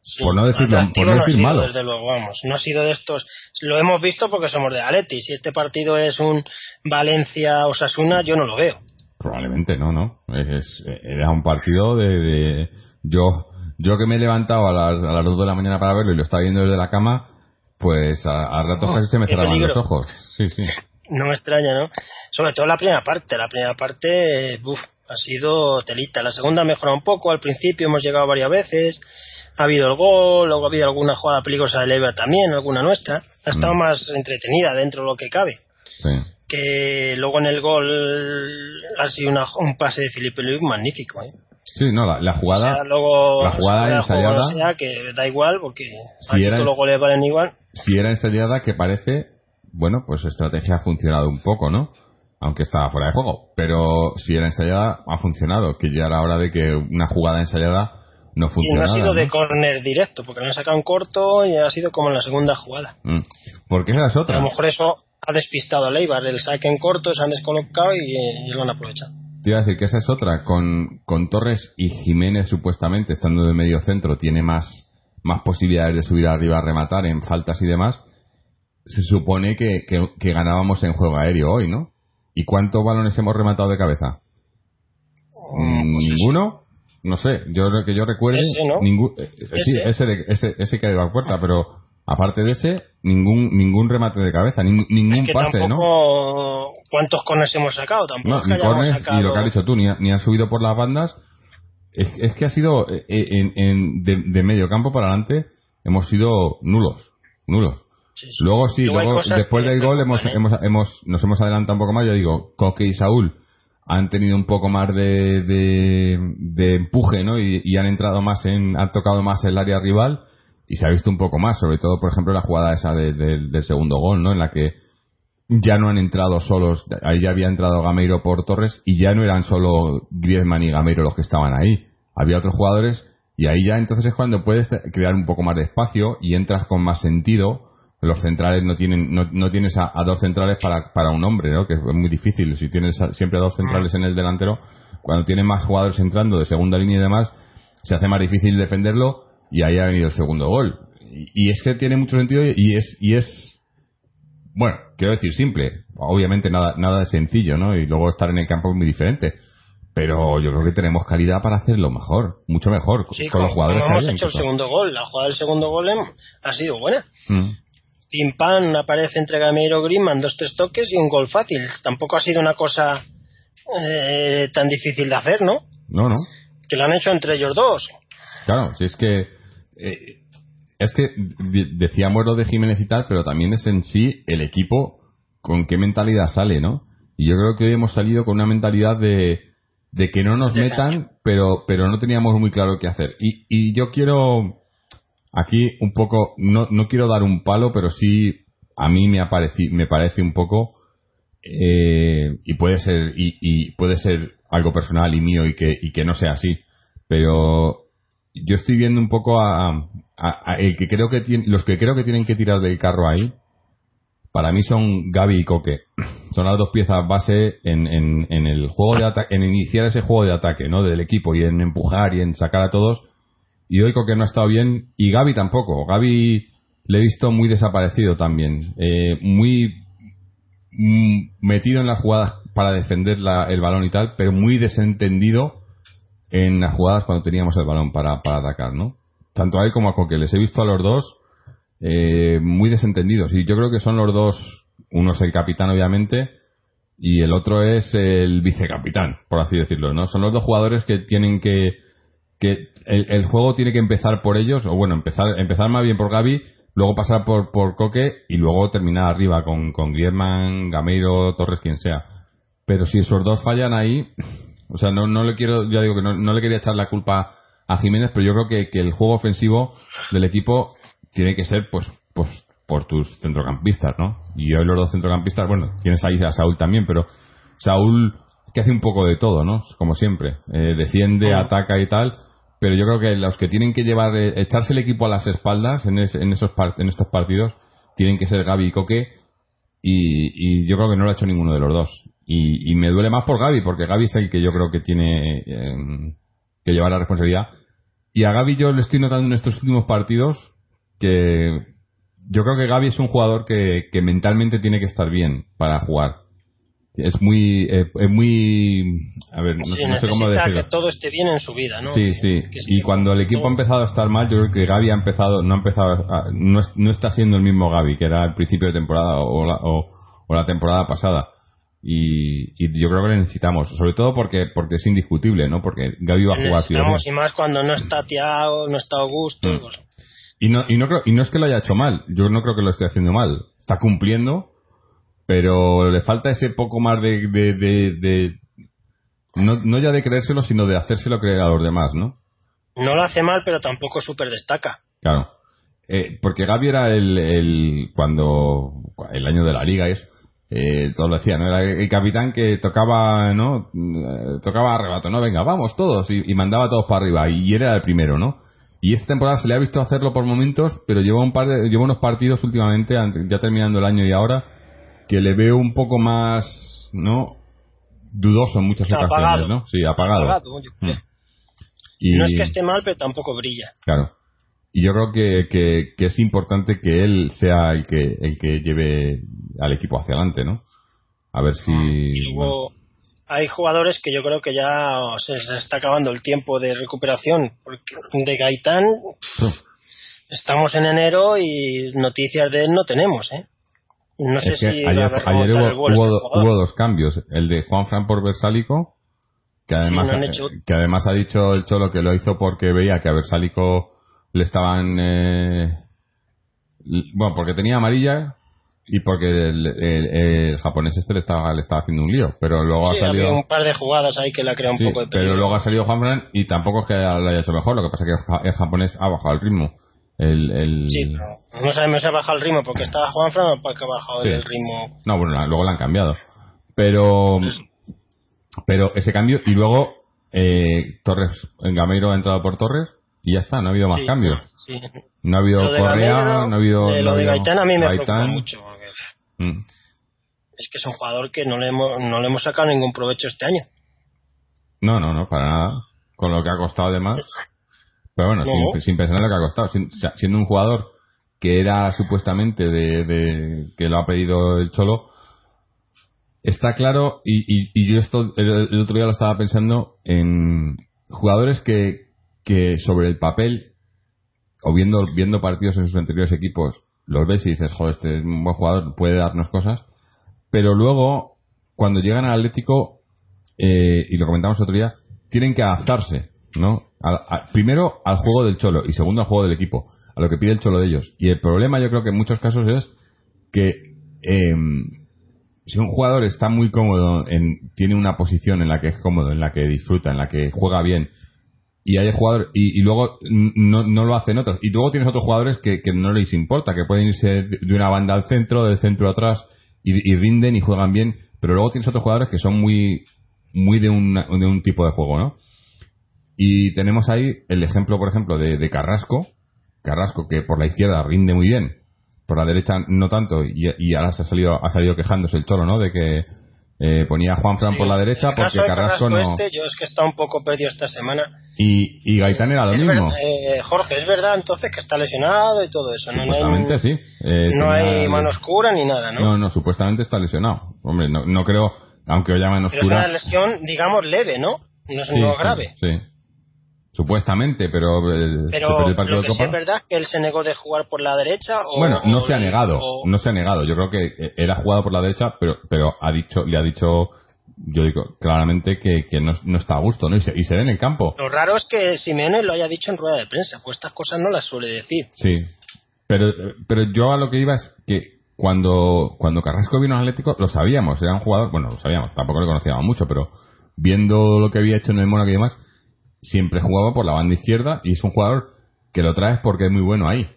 Sí, por no decir atractivo por no ha decir sido, malo. Desde luego, vamos. No ha sido de estos. Lo hemos visto porque somos de Atleti. Si este partido es un Valencia-Osasuna, yo no lo veo. Probablemente no, no. Es- era un partido de, de- yo yo que me he levantado a las a las 2 de la mañana para verlo y lo estaba viendo desde la cama, pues a, a ratos Oh, casi se me cerraban los ojos. Sí, sí. No me extraña, ¿no? Sobre todo la primera parte. La primera parte, buf, ha sido telita. La segunda ha mejorado un poco. Al principio hemos llegado varias veces. Ha habido el gol, luego ha habido alguna jugada peligrosa de Leiva también, alguna nuestra. Ha estado Mm. más entretenida dentro de lo que cabe. sí. Que luego en el gol ha sido una- un pase de Felipe Luis magnífico, ¿eh? Sí, no, la, la O jugada sea, luego, la jugada ensayada- o sea, que da igual porque Si aquí todos los goles valen igual. si era ensayada que parece, bueno, pues estrategia ha funcionado un poco, ¿no? Aunque estaba fuera de juego. Pero si era ensayada, ha funcionado. Que ya era hora de que una jugada ensayada no Y no funcionara. ha sido ¿no? de córner directo, porque lo han sacado en corto y ha sido como en la segunda jugada. Mm. Porque esa es A otra. lo mejor eso ha despistado a Leibar, el saque en corto, se han descolocado y, y lo han aprovechado. Te iba a decir que esa es otra. Con, con Torres y Jiménez, supuestamente, estando de medio centro, tiene más, más posibilidades de subir arriba a rematar en faltas y demás. Se supone que, que, que ganábamos en juego aéreo hoy, ¿no? ¿Y cuántos balones hemos rematado de cabeza? Mm, pues ¿Ninguno? No sé, yo que yo recuerde Ese, ¿no? ningún eh, sí, Ese. ese, de- ese ese que ha ido a puerta, pero aparte de ese ningún ningún remate de cabeza, nin- ningún Es que pase, ¿no? ¿Cuántos corners hemos sacado? Tampoco No, ni corners, sacado. lo que has dicho tú, ni, ha- ni subido por las bandas. Es, es que ha sido, eh, en, en- de, de medio campo para adelante, hemos sido nulos, nulos. Sí, sí. Luego sí, Luego después del gol hemos, ¿eh? hemos, hemos, nos hemos adelantado un poco más, yo digo, Coque y Saúl han tenido un poco más de, de, de empuje, ¿no? Y, y han entrado más en, han tocado más el área rival y se ha visto un poco más, sobre todo, por ejemplo, la jugada esa de- de- del segundo gol, ¿no? En la que ya no han entrado solos, ahí ya había entrado Gameiro por Torres y ya no eran solo Griezmann y Gameiro los que estaban ahí, había otros jugadores y ahí ya entonces es cuando puedes crear un poco más de espacio y entras con más sentido. Los centrales no tienen, no, no tienes a, dos centrales para, para un hombre, ¿no? Que es muy difícil. Si tienes siempre a dos centrales en el delantero, cuando tienes más jugadores entrando de segunda línea y demás, se hace más difícil defenderlo y ahí ha venido el segundo gol. Y, y es que tiene mucho sentido y es, y es, bueno, quiero decir simple. Obviamente nada, nada de sencillo, ¿no? Y luego estar en el campo es muy diferente. Pero yo creo que tenemos calidad para hacerlo mejor, mucho mejor, Sí, con los jugadores como hemos hecho el segundo gol. La jugada del segundo gol ha sido buena. Mm. Pim pam, aparece entre Gameiro Griezmann, dos tres toques y un gol fácil. Tampoco ha sido una cosa eh, tan difícil de hacer, ¿no? No, no. Que lo han hecho entre ellos dos. Claro, si es que. Eh, es que de- decíamos lo de Jiménez y tal, pero también es en sí el equipo con qué mentalidad sale, ¿no? Y yo creo que hoy hemos salido con una mentalidad de, de que no nos metan, pero, pero no teníamos muy claro qué hacer. Y, y yo quiero aquí un poco, no, no quiero dar un palo, pero sí a mí me, apareci- me parece un poco eh, y puede ser y, y puede ser algo personal y mío y que, y que no sea así pero yo estoy viendo un poco a, a- el que creo que tiene, los que creo que tienen que tirar del carro ahí para mí son Gaby y Coque. Son las dos piezas base en, en, en el juego de ataque en iniciar ese juego de ataque no del equipo y en empujar y en sacar a todos. Y hoy Coque no ha estado bien y Gaby tampoco. Gaby le he visto muy desaparecido también. Eh, muy mm, metido en las jugadas para defender la- el balón y tal, pero muy desentendido en las jugadas cuando teníamos el balón para, para atacar, ¿no? Tanto a él como a Coque. Les he visto a los dos eh, muy desentendidos. Y yo creo que son los dos, uno es el capitán obviamente, y el otro es el vicecapitán, por así decirlo, ¿no? Son los dos jugadores que tienen que, que el, el juego tiene que empezar por ellos, o bueno, empezar, empezar más bien por Gaby, luego pasar por, por Coque y luego terminar arriba con, con Griezmann, Gameiro, Torres, quien sea. Pero si esos dos fallan ahí, o sea, no, no le quiero, ya digo que no, no le quería echar la culpa a Jiménez, pero yo creo que, que el juego ofensivo del equipo tiene que ser, pues, pues, por tus centrocampistas, ¿no? Y hoy los dos centrocampistas, bueno, tienes ahí a Saúl también, pero Saúl que hace un poco de todo, ¿no? Como siempre, eh, defiende, ataca y tal, pero yo creo que los que tienen que llevar, eh, echarse el equipo a las espaldas en, es- en esos par- en estos partidos, tienen que ser Gaby y Coque, y, y yo creo que no lo ha hecho ninguno de los dos. Y, y me duele más por Gaby, porque Gaby es el que yo creo que tiene eh, que llevar la responsabilidad. Y a Gaby yo le estoy notando en estos últimos partidos que yo creo que Gaby es un jugador que, que mentalmente tiene que estar bien para jugar. Es muy, eh, es muy, a ver, no, Sí, no sé cómo decirlo. que todo esté bien en su vida, ¿no? Sí, sí. Que Y cuando el equipo todo- ha empezado a estar mal, yo creo que Gaby ha empezado, no ha empezado, a- no, es- no está siendo el mismo Gaby que era al principio de temporada o la, o, o la temporada pasada. Y, y yo creo que le necesitamos, sobre todo porque porque es indiscutible, ¿no? Porque Gaby va a jugar sí o sí. Necesitamos, y más cuando no está Tiago, no está Augusto. Mm. pues, Y no, y no creo, y no es que lo haya hecho mal, yo no creo que lo esté haciendo mal. Está cumpliendo, pero le falta ese poco más de, de, de, de- no, no ya de creérselo, sino de hacérselo creer a los demás, ¿no? no lo hace mal, pero tampoco súper destaca. Claro. Eh, porque Gaby era el, el, cuando, el año de la liga es, eh, todos lo decían, ¿no? Era el capitán que tocaba, ¿no? Eh, Tocaba arrebato, ¿no? Venga, vamos todos, y, y mandaba a todos para arriba, y era el primero, ¿no? Y esta temporada se le ha visto hacerlo por momentos, pero lleva un par de, lleva unos partidos últimamente, ya terminando el año y ahora, que le veo un poco más, ¿no? Dudoso en muchas ocasiones, apagado. ¿no? Sí, apagado. Mm. Y, No es que esté mal, pero tampoco brilla. Claro. Y yo creo que, que, que es importante que él sea el que, el que lleve al equipo hacia adelante, ¿no? A ver si. Y bueno, luego hay jugadores que yo creo que ya se está acabando el tiempo de recuperación. Porque de Gaitán estamos en enero y noticias de él no tenemos, ¿eh? No sé es si va a ayer, hubo, el hubo, este do- jugador. hubo dos cambios. El de Juan Fran por Versálico, que además, no han hecho- que además ha dicho el Cholo que lo hizo porque veía que a Versálico le estaban. eh, bueno, porque tenía amarilla y porque el, el- el japonés este le estaba, le estaba haciendo un lío. Pero luego Sí, ha salido. un par de jugadas ahí que le ha creado un Sí, poco de pero peligro. luego ha salido Juanfran y tampoco es que lo haya hecho mejor, lo que pasa es que el ja- el japonés ha bajado el ritmo. El, el... Sí, pero no sabemos si ha bajado el ritmo porque estaba Juanfran o porque ha bajado Sí. el ritmo. No, bueno, la- luego lo han cambiado. Pero, pero ese cambio y luego eh, Torres, en Gameiro ha entrado por Torres y ya está, no ha habido más Sí, cambios. sí. No ha habido Correa, no ha habido. lo de Gaitán a mí me preocupa mucho. Mm. es que es un jugador que no le hemos, no le hemos sacado ningún provecho este año. No, no, no, para nada. Con lo que ha costado además. Pero bueno, No. sin, sin pensar en lo que ha costado. Sin- siendo un jugador que era supuestamente de, de- que lo ha pedido el Cholo, está claro, y, y- y yo esto el, el otro día lo estaba pensando en jugadores que, que sobre el papel, o viendo, viendo partidos en sus anteriores equipos, los ves y dices, joder, este es un buen jugador, puede darnos cosas, pero luego, cuando llegan al Atlético, eh, y lo comentamos otro día, tienen que adaptarse, ¿no? Al- primero al juego del Cholo y segundo al juego del equipo, a lo que pide el Cholo de ellos. Y el problema yo creo que en muchos casos es que em, si un jugador está muy cómodo, en, tiene una posición en la que es cómodo, en la que disfruta, en la que juega bien, y hay jugador y, y luego no, no lo hacen otros. Y luego tienes otros jugadores que, que no les importa, que pueden irse de una banda al centro, del centro a atrás, y, y rinden y juegan bien, pero luego tienes otros jugadores que son muy, muy de, una- de un tipo de juego, ¿no? Y tenemos ahí el ejemplo, por ejemplo, de, de Carrasco, Carrasco que por la izquierda rinde muy bien, por la derecha no tanto, y, y ahora se ha salido, ha salido quejándose el Cholo, ¿no? De que eh, ponía a Juan Fran Sí, por la derecha porque de Carrasco no... este, yo es que está un poco perdido esta semana. Y, y Gaitán era lo Es mismo. verdad, eh, Jorge, es verdad entonces que está lesionado y todo eso. No, no Supuestamente hay, sí. Eh, no hay mano oscura ni nada, ¿no? No, no, supuestamente está lesionado. Hombre, no, no creo, aunque haya mano Pero es una oscura. lesión, digamos, leve, ¿no? No es Sí, no sí, grave. Sí. Supuestamente, pero. eh, Pero el lo que sí es verdad que él se negó de jugar por la derecha o... Bueno, no o- se ha negado, o- no se ha negado. Yo creo que eh, era jugado por la derecha, pero pero ha dicho le ha dicho yo digo claramente que, que no, no está a gusto, ¿no? Y se, y se ve en el campo. Lo raro es que Simeone lo haya dicho en rueda de prensa, pues estas cosas no las suele decir. Sí. Pero, pero yo a lo que iba es que cuando, cuando Carrasco vino al Atlético, lo sabíamos, era un jugador, bueno, lo sabíamos, tampoco le conocíamos mucho, pero viendo lo que había hecho en el Mónaco y demás, siempre jugaba por la banda izquierda y es un jugador que lo traes porque es muy bueno ahí.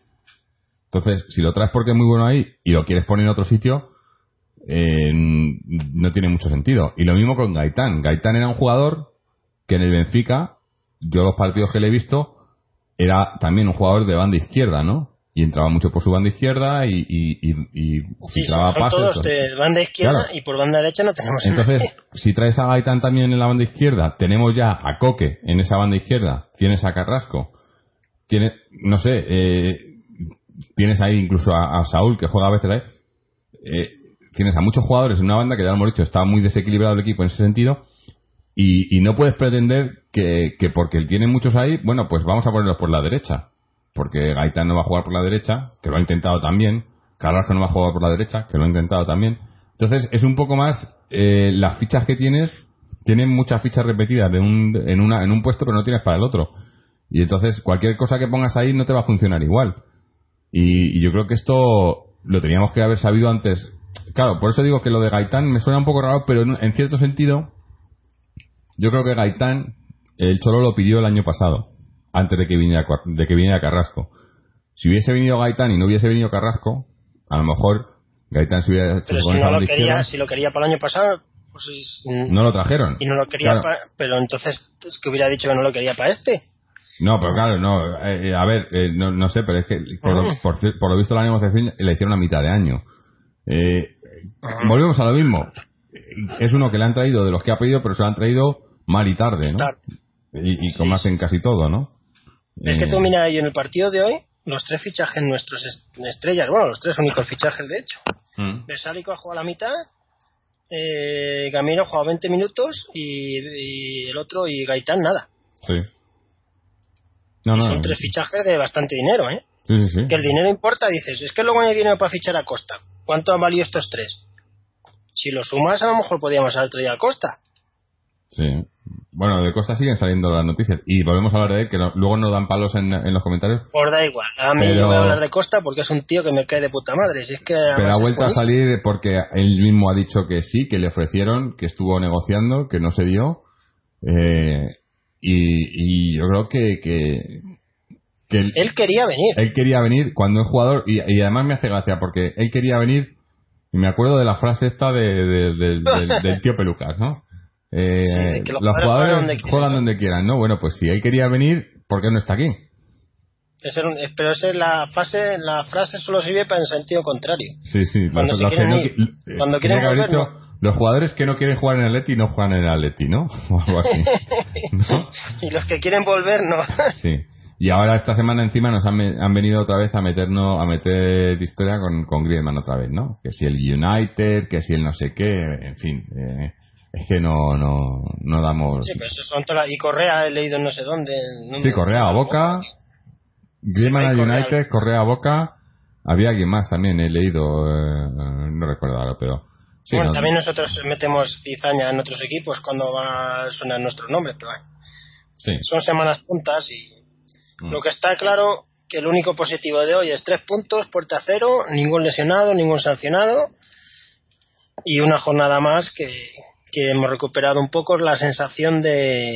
Entonces, si lo traes porque es muy bueno ahí y lo quieres poner en otro sitio, eh, no tiene mucho sentido. Y lo mismo con Gaitán. Gaitán era un jugador que en el Benfica, yo los partidos que le he visto, era también un jugador de banda izquierda, ¿no? Y entraba mucho por su banda izquierda y, y, y, y Sí, filtraba son pases, todos todo. de banda izquierda Claro. y por banda derecha no tenemos Entonces, nadie. si traes a Gaitán también en la banda izquierda, tenemos ya a Coque en esa banda izquierda, tienes a Carrasco, tienes, no sé, eh, tienes ahí incluso a, a Saúl que juega a veces ahí, eh, tienes a muchos jugadores en una banda que ya lo hemos dicho, está muy desequilibrado el equipo en ese sentido, y, y no puedes pretender que, que porque tiene muchos ahí, bueno, pues vamos a ponerlos por la derecha, porque Gaitán no va a jugar por la derecha, que lo ha intentado también, Carrasco no va a jugar por la derecha, que lo ha intentado también. Entonces es un poco más eh, las fichas que tienes, tienen muchas fichas repetidas de un, en, una, en un puesto, pero no tienes para el otro. Y entonces cualquier cosa que pongas ahí no te va a funcionar igual. Y yo creo que esto lo teníamos que haber sabido antes. Claro, por eso digo que lo de Gaitán me suena un poco raro, pero en, en cierto sentido, yo creo que Gaitán, el Cholo lo pidió el año pasado, antes de que viniera, de que viniera Carrasco. Si hubiese venido Gaitán y no hubiese venido Carrasco, a lo mejor Gaitán se hubiera hecho Pero con si no lo quería, izquierda. si lo quería para el año pasado, pues es- No lo trajeron. y no lo quería Claro. pa- pero entonces es que hubiera dicho que no lo quería para este. No, pero claro, no. eh, eh, a ver, eh, no, no sé, pero es que por, lo- por, ci- por lo visto la negociación la hicieron a mitad de año. Eh, volvemos a lo mismo. Es uno que le han traído de los que ha pedido, pero se lo han traído mal y tarde, ¿no? Y, y como hacen casi todo, ¿no? Es que Eh, tú mira, y en el partido de hoy, los tres fichajes nuestros est- estrellas, bueno, los tres únicos fichajes de hecho. mm, Besálico ha jugado a la mitad, eh, Gamiro ha jugado 20 minutos y, y el otro y Gaitán nada. Sí. No, no. son tres fichajes de bastante dinero, ¿eh? Sí, sí, sí. Que el dinero importa, dices, es que luego no hay dinero para fichar a Costa. ¿Cuánto han valido estos tres? Si lo sumas, a lo mejor podríamos haber traído a Costa. Sí. Bueno, de Costa siguen saliendo las noticias. Y volvemos a hablar de él, que no- luego nos dan palos en, en los comentarios. Por da igual. A mí Pero- voy a hablar de Costa porque es un tío que me cae de puta madre. Si es que Pero ha vuelto a salir porque él mismo ha dicho que sí, que le ofrecieron, que estuvo negociando, que no se dio. Eh, y, y yo creo que, que, que él, Él quería venir. él quería venir cuando es jugador, y, y además me hace gracia porque él quería venir, y me acuerdo de la frase esta de, de- de- del- del tío Pelucas, ¿no? Eh, Sí, que los los jugadores juegan donde quieran, juegan ¿no? donde quieran, ¿no? Bueno, pues si él quería venir, ¿por qué no está aquí? Ese era un- pero esa es la fase, la frase solo sirve para el sentido contrario. Sí, sí. Cuando se que quieren no ir, qui- eh, cuando quieren volver, dicho, los jugadores que no quieren jugar en el Atleti no juegan en el Atleti, ¿no? O algo así. ¿No? Y los que quieren volver, no. Sí. Y ahora esta semana encima nos han, han venido otra vez a meternos, a meter historia con, con Griezmann otra vez, ¿no? Que si el United, que si el no sé qué, en fin. eh, es que no, no, no damos... Sí, pero eso son todas. Y Correa he leído no sé dónde. no- Sí, Correa a Boca, Griezmann al Correa. United, Correa a Boca, había alguien más también, he leído, eh, no recuerdo ahora, pero... sí, bueno, no- también nosotros metemos cizaña en otros equipos cuando va a sonar nuestro nombre, pero bueno, sí. son semanas puntas y Mm. lo que está claro que el único positivo de hoy es tres puntos, puerta cero, ningún lesionado, ningún sancionado y una jornada más que, que hemos recuperado un poco la sensación de,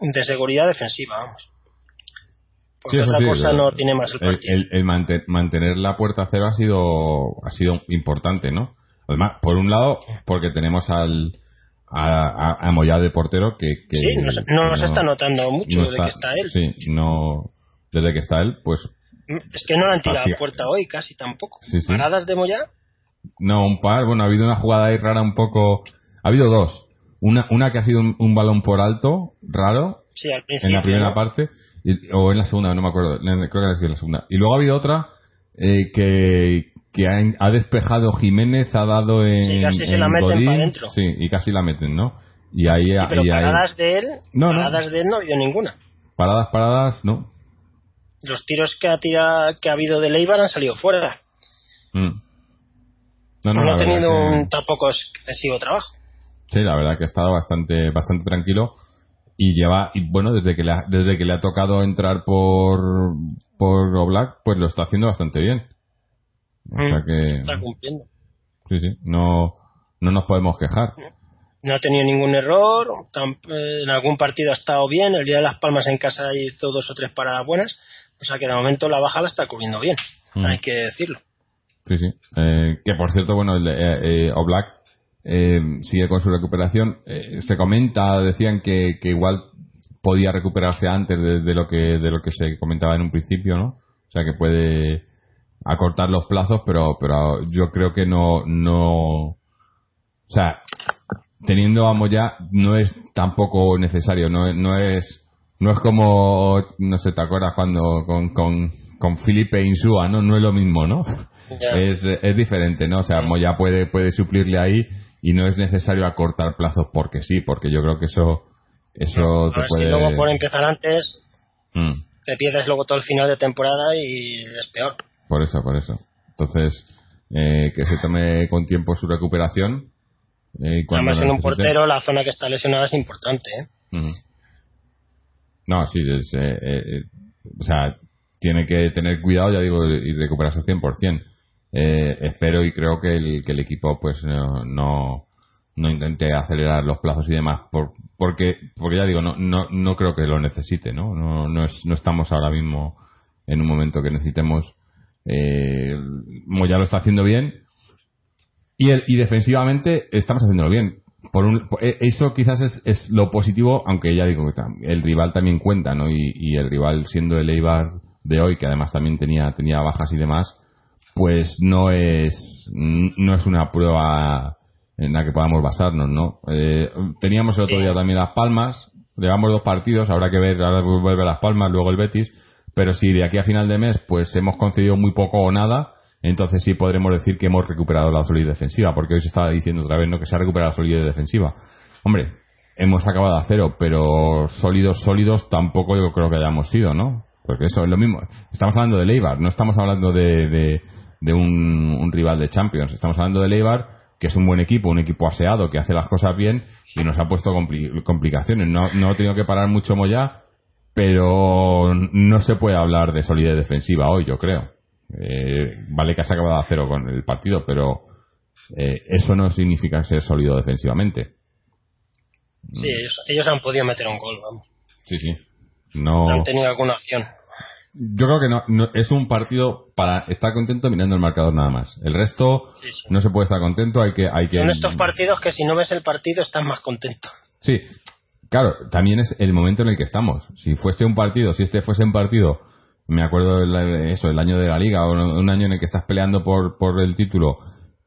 de seguridad defensiva, vamos. Porque Sí, otra sí, cosa no tiene más el partido. el- el mante- mantener la puerta cero ha sido ha sido importante, ¿no? Además, por un lado, porque tenemos al a, a, a Moyá de portero que, que sí, no, se- no se está notando mucho no desde que está él. Sí, no desde que está él, pues Es que no le han tirado Así- a puerta hoy, casi tampoco. Sí, sí. Paradas de Moya, no un par, bueno, ha habido una jugada ahí rara un poco, ha habido dos. Una una que ha sido un, un balón por alto, raro, sí, al principio. en la primera ¿no? parte y- o en la segunda, no me acuerdo, creo que ha sido en la segunda. Y luego ha habido otra eh, que, que ha, ha despejado Jiménez, ha dado en, Sí, casi se la meten Godín, pa' dentro. Sí, y casi la meten, ¿no? Y ahí, Sí, pero y ahí- paradas de él, No, no. paradas de él no ha habido ninguna. paradas, paradas, no. Los tiros que ha tirado, que ha habido de Leibar han salido fuera. Mm. No, No, la ha tenido que- un tampoco excesivo trabajo. Sí, la verdad que ha estado bastante, bastante tranquilo y lleva, y bueno, desde que le ha, desde que le ha tocado entrar por, por Oblak, pues lo está haciendo bastante bien. O sea Mm, que, Está cumpliendo. sí, sí, no, no nos podemos quejar. No ha tenido ningún error, eh, en algún partido ha estado bien, el día de Las Palmas en casa hizo dos o tres paradas buenas, o sea que de momento la baja la está cubriendo bien, Mm. hay que decirlo. Sí, sí. Eh, que por cierto, bueno, el de, eh, eh, Oblak eh, sigue con su recuperación. Eh, se comenta, decían que, que igual podía recuperarse antes de, de lo que de lo que se comentaba en un principio, ¿no? O sea que puede acortar los plazos, pero pero yo creo que no no, o sea, teniendo a Moya no es tampoco necesario, no, es- no es no es como no sé, te acuerdas cuando con con con Felipe Insúa, ¿no? No es lo mismo, ¿no? Es, es diferente, ¿no? O sea, Moya puede, puede suplirle ahí y no es necesario acortar plazos porque sí, porque yo creo que eso, eso te puede. si luego por empezar antes, Mm, te pierdes luego todo el final de temporada y es peor. Por eso, por eso. Entonces, eh, que se tome con tiempo su recuperación. eh, Además, en un portero, la zona que está lesionada es importante. ¿eh? No, sí, es, eh, eh, o sea, tiene que tener cuidado, ya digo, y recuperarse 100%. Eh, espero y creo que el, que el equipo pues no, no, no intente acelerar los plazos y demás, por, porque, porque ya digo, no, no, no creo que lo necesite, ¿no? No, no, es, no estamos ahora mismo en un momento que necesitemos. Eh, Moya lo está haciendo bien y, el, y defensivamente estamos haciéndolo bien. Por un, eh, eso quizás es, es lo positivo, aunque ya digo que el rival también cuenta, ¿no? Y, y el rival siendo el Eibar de hoy, que además también tenía, tenía bajas y demás, pues no es, no es una prueba en la que podamos basarnos, ¿no? Eh, teníamos el otro día también Las Palmas, llevamos dos partidos, habrá que ver, ahora vuelve Las Palmas, luego el Betis, pero si de aquí a final de mes pues hemos concedido muy poco o nada, entonces sí podremos decir que hemos recuperado la solidez defensiva, porque hoy se estaba diciendo otra vez, ¿no? Que se ha recuperado la solidez defensiva. Hombre, hemos acabado a cero, pero sólidos, sólidos tampoco yo creo que hayamos sido, ¿no? Porque eso es lo mismo. Estamos hablando de Leibar, no estamos hablando de, de, un, rival de Champions. Estamos hablando de Leibar, que es un buen equipo, un equipo aseado, que hace las cosas bien y nos ha puesto compli- complicaciones. No, no ha tenido que parar mucho Moya, pero no se puede hablar de solidez defensiva hoy, yo creo. Eh, vale que has acabado a cero con el partido, pero eh, eso no significa ser sólido defensivamente. Sí, ellos, ellos han podido meter un gol, vamos. Sí, sí. No. Han tenido alguna opción. Yo creo que no, no- es un partido para estar contento mirando el marcador nada más. El resto Sí, sí. no se puede estar contento, hay que hay que Son estos partidos que si no ves el partido estás más contento. Sí. Claro, también es el momento en el que estamos. Si fuese un partido, si este fuese un partido, me acuerdo el, eso, el año de la liga o un año en el que estás peleando por por el título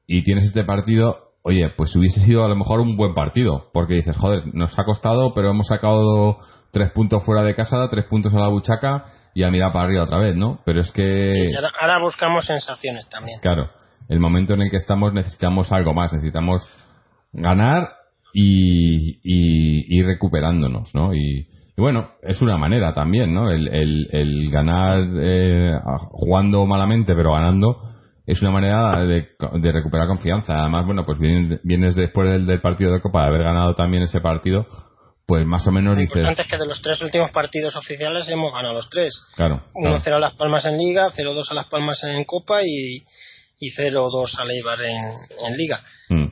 y tienes este partido, oye, pues hubiese sido a lo mejor un buen partido, porque dices, joder, nos ha costado, pero hemos sacado tres puntos fuera de casa, tres puntos a la buchaca y a mirar para arriba otra vez, ¿no? Pero es que ahora buscamos sensaciones también. Claro, el momento en el que estamos necesitamos algo más, necesitamos ganar y, y recuperándonos, ¿no? Y, y bueno, es una manera también, ¿no? El, el, el ganar eh, jugando malamente pero ganando es una manera de, de recuperar confianza. Además, bueno, pues vienes, vienes después del, del partido de Copa de haber ganado también ese partido, pues más o menos Lo importante es que de los tres últimos partidos oficiales hemos ganado los tres. claro, claro. 1-0 a Las Palmas en Liga, 0-2 a Las Palmas en Copa y, y 0-2 a Leibar en, en Liga. Mm,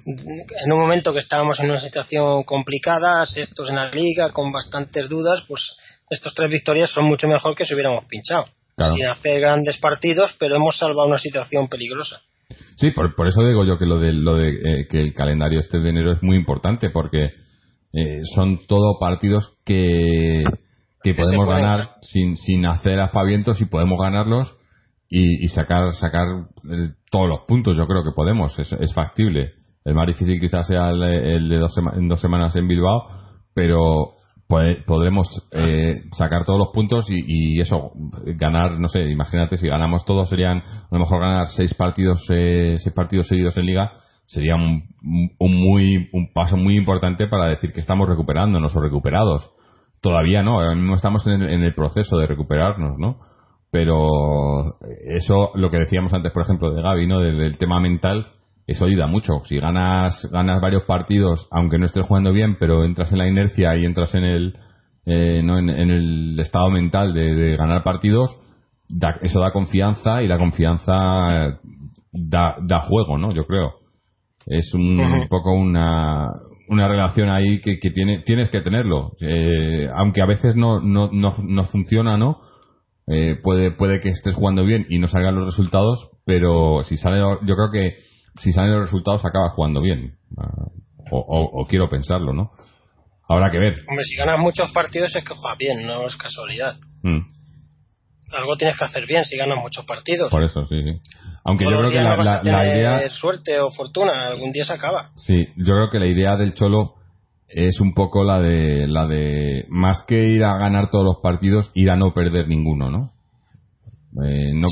En un momento que estábamos en una situación complicada, sextos en la Liga, con bastantes dudas, pues estos tres victorias son mucho mejor que si hubiéramos pinchado. Claro. Sin hacer grandes partidos, pero hemos salvado una situación peligrosa. Sí, por, por eso digo yo que lo de, lo de eh, que el calendario este de enero es muy importante porque eh, son todo partidos que, que Que podemos ganar. sin, sin hacer aspavientos y podemos ganarlos y, y sacar sacar todos los puntos. Yo creo que podemos, es, es factible. El más difícil quizás sea el, el de dos, sema- en dos semanas en Bilbao, pero podremos eh, sacar todos los puntos y, y eso, ganar, no sé, imagínate si ganamos todos serían a lo mejor ganar seis partidos, eh, seis partidos seguidos en liga sería un, un muy un paso muy importante para decir que estamos recuperándonos o recuperados. Todavía no, ahora mismo estamos en el, en el proceso de recuperarnos, ¿no? Pero eso, lo que decíamos antes, por ejemplo, de Gaby, ¿no? Del, tema mental, eso ayuda mucho. Si ganas, ganas varios partidos, aunque no estés jugando bien, pero entras en la inercia y entras en el, eh, ¿no? en, el estado mental de, ganar partidos, eso da confianza y la confianza da, da juego, ¿no? Yo creo. Es un, poco una, una relación ahí que, que tiene, tienes que tenerlo. Eh, aunque a veces no, no, no, no funciona, ¿no? Eh, puede, puede que estés jugando bien y no salgan los resultados, pero si sale, yo creo que si salen los resultados acabas jugando bien. Ah, o, quiero pensarlo, ¿no? Habrá que ver. Hombre, si ganas muchos partidos es que juegas bien, no es casualidad. Mm. Algo tienes que hacer bien si ganas muchos partidos. Por eso, sí, sí. Aunque yo creo que la, idea. suerte o fortuna, algún día se acaba. Sí, yo creo que la idea del Cholo es un poco la de la de más que ir a ganar todos los partidos ir a no perder ninguno no eh, no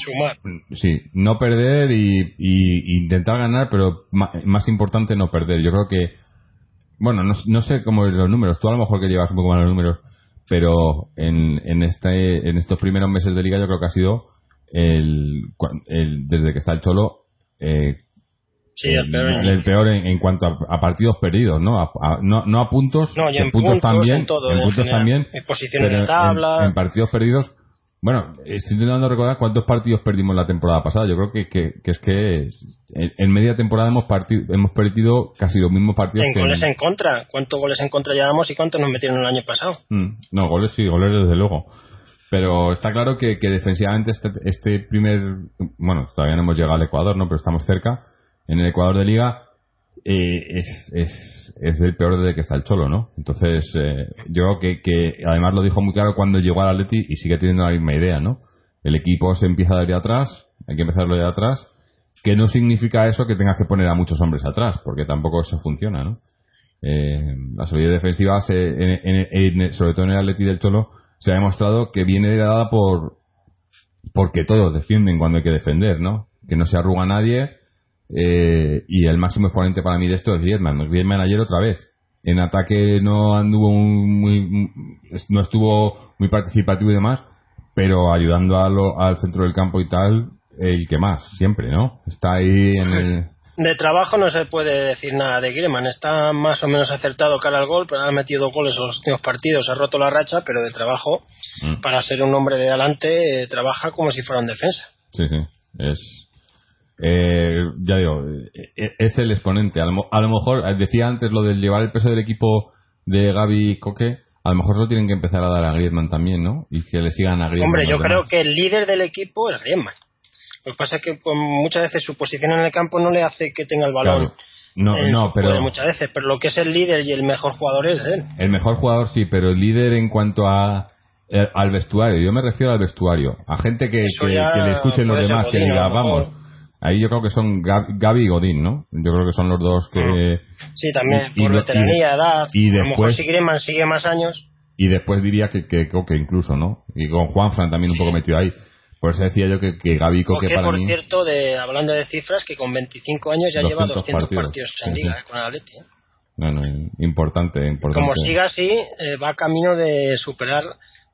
sí no perder y, intentar ganar pero más, importante no perder. Yo creo que bueno no, no sé cómo los números. Tú a lo mejor que llevas un poco más los números pero en, en este en estos primeros meses de liga yo creo que ha sido el, el desde que está el cholo eh, Sí, el peor, en, cuanto a, partidos perdidos, ¿no? A, no, no a puntos, no, en, puntos, también, en, todo, en puntos también, en posiciones de tabla, en, partidos perdidos. Bueno, estoy intentando recordar cuántos partidos perdimos la temporada pasada. Yo creo que, que, es que en, media temporada hemos partido, hemos perdido casi los mismos partidos. En goles en contra. ¿Cuántos goles en contra llevamos y cuántos nos metieron el año pasado? Mm, no, goles sí, goles desde luego. Pero está claro que, que defensivamente este, este primer, bueno, todavía no hemos llegado al Ecuador, ¿no? Pero estamos cerca en el Ecuador de Liga eh, es, es, es el peor desde que está el Cholo, ¿no? Entonces, eh, yo creo que, además lo dijo muy claro cuando llegó al Atleti y sigue teniendo la misma idea, ¿no? El equipo se empieza de atrás, hay que empezarlo de atrás, que no significa eso que tengas que poner a muchos hombres atrás, porque tampoco eso funciona, ¿no? Eh, la solidez defensiva, sobre todo en el Atleti del Cholo, se ha demostrado que viene dada por porque todos defienden cuando hay que defender, ¿no? Que no se arruga nadie, eh, y el máximo exponente para mí de esto es Griezmann. Griezmann ayer otra vez. En ataque no anduvo muy, no estuvo muy participativo y demás, pero ayudando al centro del campo y tal, el que más, siempre, ¿no? Está ahí en el... De trabajo no se puede decir nada de Griezmann. Está más o menos acertado cara al gol, pero ha metido goles en los últimos partidos, ha roto la racha, pero de trabajo, mm. para ser un hombre de adelante, eh, trabaja como si fuera un defensa. Sí, sí. Es, eh, ya digo, eh, es el exponente. A lo, mejor, eh, decía antes lo de llevar el peso del equipo de Gaby Coque, a lo mejor lo tienen que empezar a dar a Griezmann también, ¿no? Y que le sigan a Griezmann. Hombre, yo creo que el líder del equipo es Griezmann. Lo que pasa es que muchas veces su posición en el campo no le hace que tenga el balón. No, no, pero muchas veces, pero lo que es el líder y el mejor jugador es él. El mejor jugador sí, pero el líder en cuanto a al vestuario, yo me refiero al vestuario, a gente que, que, le escuchen los demás, que diga, vamos, Ahí yo creo que son Gaby y Godín, ¿no? Yo creo que son los dos que... Sí, también, por veteranía, edad. Y después, a lo mejor si Griezmann sigue más años. Y después diría que, que Coque incluso, ¿no? Y con Juanfran también un poco metido ahí. Por eso decía yo que, que Gaby y Coque, para por cierto, de, hablando de cifras, que con 25 años ya lleva 200 partidos, en Liga con el Atleti. ¿eh? Bueno, importante, importante. Como siga así, eh, va camino de superar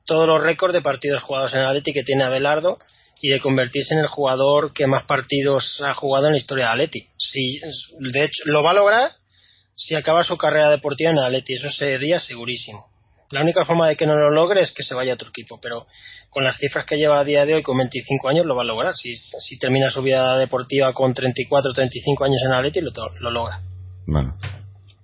todos los récords de partidos jugados en el Atleti que tiene Abelardo y de convertirse en el jugador que más partidos ha jugado en la historia de Atleti. Si, de hecho, lo va a lograr si acaba su carrera deportiva en Atleti, eso sería segurísimo. La única forma de que no lo logre es que se vaya a otro equipo, pero con las cifras que lleva a día de hoy, con 25 años, lo va a lograr. Si, si termina su vida deportiva con 34 o 35 años en Atleti, lo, lo logra. Bueno,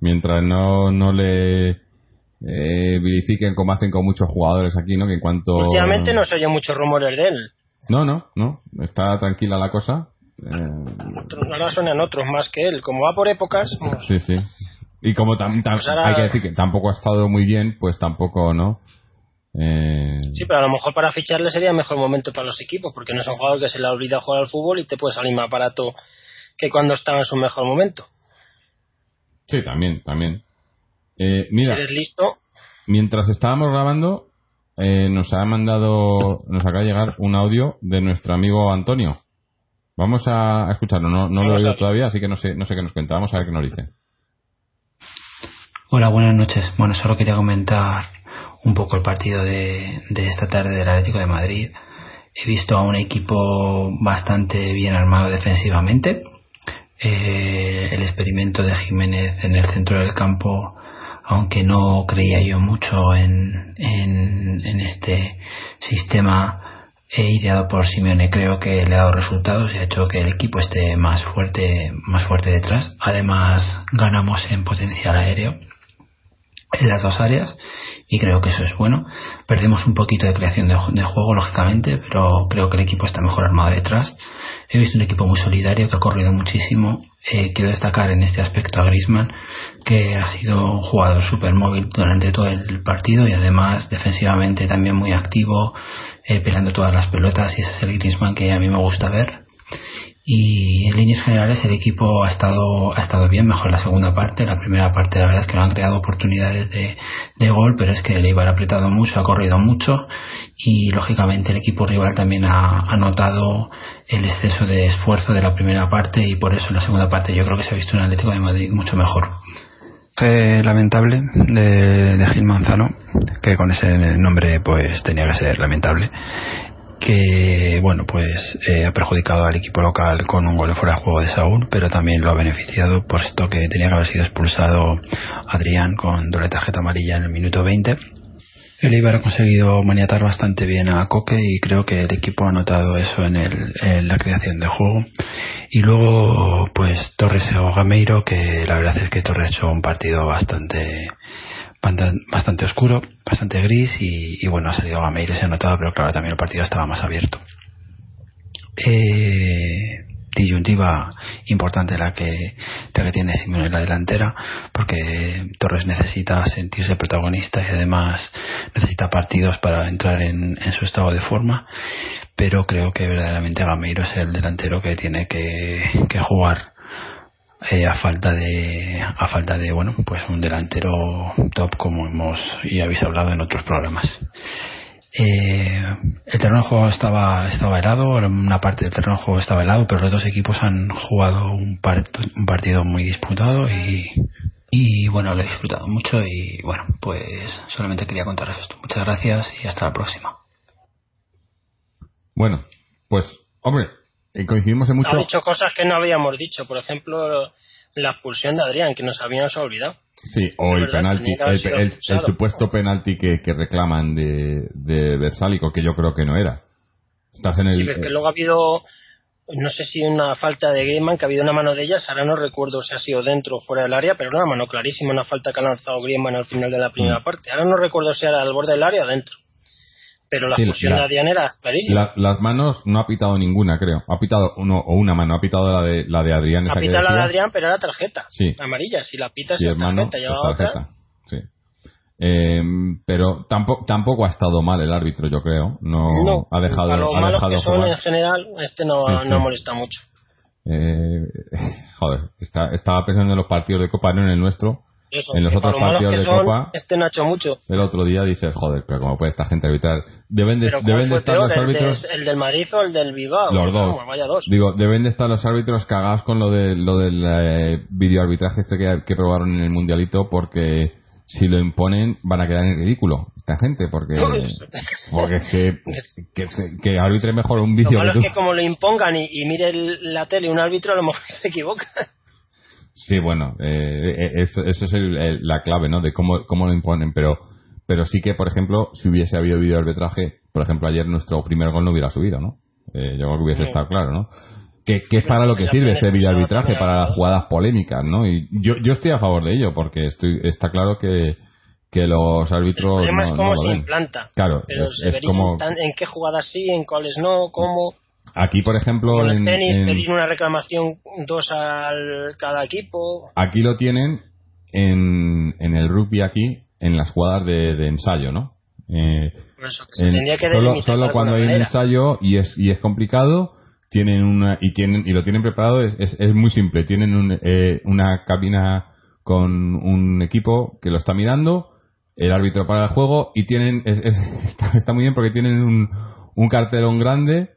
mientras no, no le eh, verifiquen como hacen con muchos jugadores aquí, ¿no? Que en cuanto... Últimamente no se oye muchos rumores de él. No, no, no. Está tranquila la cosa. Eh... Ahora suenan otros más que él. Como va por épocas. Pues- sí, sí. Y como tam, pues hay que decir que tampoco ha estado muy bien, pues tampoco, ¿no? Eh... Sí, pero a lo mejor para ficharle sería el mejor momento para los equipos, porque no es un jugador que se le ha olvidado jugar al fútbol y te puede salir más barato que cuando estaba en su mejor momento. Sí, también, también. Eh, mira, si eres listo. Mientras estábamos grabando, eh, nos ha mandado, nos acaba de llegar un audio de nuestro amigo Antonio. Vamos a, escucharlo, no, no lo he oído todavía, así que no sé, no sé qué nos cuenta. Vamos a ver qué nos dice. Hola, buenas noches. Bueno, solo quería comentar un poco el partido de, de esta tarde del Atlético de Madrid. He visto a un equipo bastante bien armado defensivamente. eh, el experimento de Jiménez en el centro del campo, aunque no creía yo mucho en, en, este sistema ideado por Simeone, creo que le ha dado resultados y ha hecho que el equipo esté más fuerte, más fuerte detrás. Además, ganamos en potencial aéreo en las dos áreas y creo que eso es bueno. Perdemos un poquito de creación de, juego, lógicamente, pero creo que el equipo está mejor armado detrás. He visto un equipo muy solidario que ha corrido muchísimo. Eh, quiero destacar en este aspecto a Grisman, que ha sido un jugador súper móvil durante todo el partido y además defensivamente también muy activo, eh, peleando todas las pelotas y ese es el Grisman que a mí me gusta ver y en líneas generales el equipo ha estado ha estado bien mejor la segunda parte. La primera parte la verdad es que no han creado oportunidades de, de gol pero es que el Eibar ha apretado mucho ha corrido mucho. Y lógicamente el equipo rival también ha, notado el exceso de esfuerzo de la primera parte. Y por eso en la segunda parte yo creo que se ha visto un Atlético de Madrid mucho mejor. Lamentable de, de Gil Manzano que con ese nombre pues tenía que ser lamentable que bueno pues eh, ha perjudicado al equipo local con un gol fuera de juego de Saúl pero también lo ha beneficiado puesto que tenía que haber sido expulsado Adrián con doble tarjeta amarilla en el minuto 20 el Ibar ha conseguido maniatar bastante bien a Coque y creo que el equipo ha notado eso en, el, en la creación de juego. Y luego pues Torres o Gameiro que la verdad es que Torres ha hecho un partido bastante bastante oscuro, bastante gris y, bueno, ha salido Gameiro, se ha notado, pero claro, también el partido estaba más abierto. Eh, disyuntiva importante la que, la que tiene Simón en la delantera, porque Torres necesita sentirse protagonista y además necesita partidos para entrar en, su estado de forma, pero creo que verdaderamente Gameiro es el delantero que tiene que jugar eh, a falta de a falta de bueno pues un delantero top como hemos y habéis hablado en otros programas. Eh, el terreno de juego estaba estaba helado una parte del terreno de juego estaba helado pero los dos equipos han jugado un, un partido muy disputado y y bueno lo he disfrutado mucho y bueno pues solamente quería contaros esto. Muchas gracias y hasta la próxima. Bueno pues hombre y coincidimos en mucho. Ha dicho cosas que no habíamos dicho, por ejemplo, la expulsión de Adrián, que nos habíamos olvidado. Sí, o el penalti, el, supuesto penalti que, que reclaman de, de Versálico, que yo creo que no era. Estás en el. Sí, que luego ha habido, no sé si una falta de Griezmann, que ha habido una mano de ellas, ahora no recuerdo si ha sido dentro o fuera del área, pero una mano clarísima, una falta que ha lanzado Griezmann al final de la primera mm. parte. Ahora no recuerdo si era al borde del área o dentro pero la fusión de Adrián era clarísima. las manos no ha pitado ninguna, creo. Ha pitado uno o una mano, ha pitado la de, la de Adrián. Ha pitado la de Adrián, pero era tarjeta amarilla. Si la pitas es tarjeta, llevaba pues otra. Sí. Eh, pero tampoco tampoco ha estado mal el árbitro, yo creo. No, ha dejado. A lo ha malos que son en general, este no, no molesta mucho. Eh, joder, está, estaba pensando en los partidos de Copa, no en el nuestro en los otros partidos de Copa, este Nacho mucho. El otro día dices, joder, pero ¿cómo puede esta gente arbitrar? Deben de, deben de estar los árbitros. ¿El del Madrid o el del Bilbao? Los dos. Digo, deben de estar los árbitros cagados con lo, de, lo del eh, videoarbitraje este que, que probaron en el Mundialito, porque si lo imponen van a quedar en ridículo esta gente porque porque es que, que, que, arbitre mejor un vídeo lo malo es que como lo impongan y, y mire la tele un árbitro a lo mejor se equivoca Sí, bueno, eh, eh eso, eso, es la clave, ¿no? De cómo, cómo lo imponen, pero pero sí que, por ejemplo, si hubiese habido video arbitraje, por ejemplo, ayer nuestro primer gol no hubiera subido, ¿no? Eh, yo creo que hubiese estado claro, ¿no? Que, que es para lo que sirve ese video arbitraje, para las jugadas polémicas, ¿no? Y yo, yo estoy a favor de ello, porque estoy, está claro que, que los árbitros. El no, es cómo se implanta. Claro, pero es, como... en qué jugadas sí, en cuáles no, cómo. Aquí, por ejemplo. Con el tenis, pedir una reclamación dos al cada equipo. Aquí lo tienen en, en el rugby, aquí, en las jugadas de, ensayo, ¿no? Eh, que solo, solo cuando hay un ensayo y es, y es complicado, tienen una. Y, tienen, y lo tienen preparado, es, es, muy simple. Tienen eh, una cabina con un equipo que lo está mirando, el árbitro para el juego y tienen. está, está muy bien porque tienen un, un cartelón grande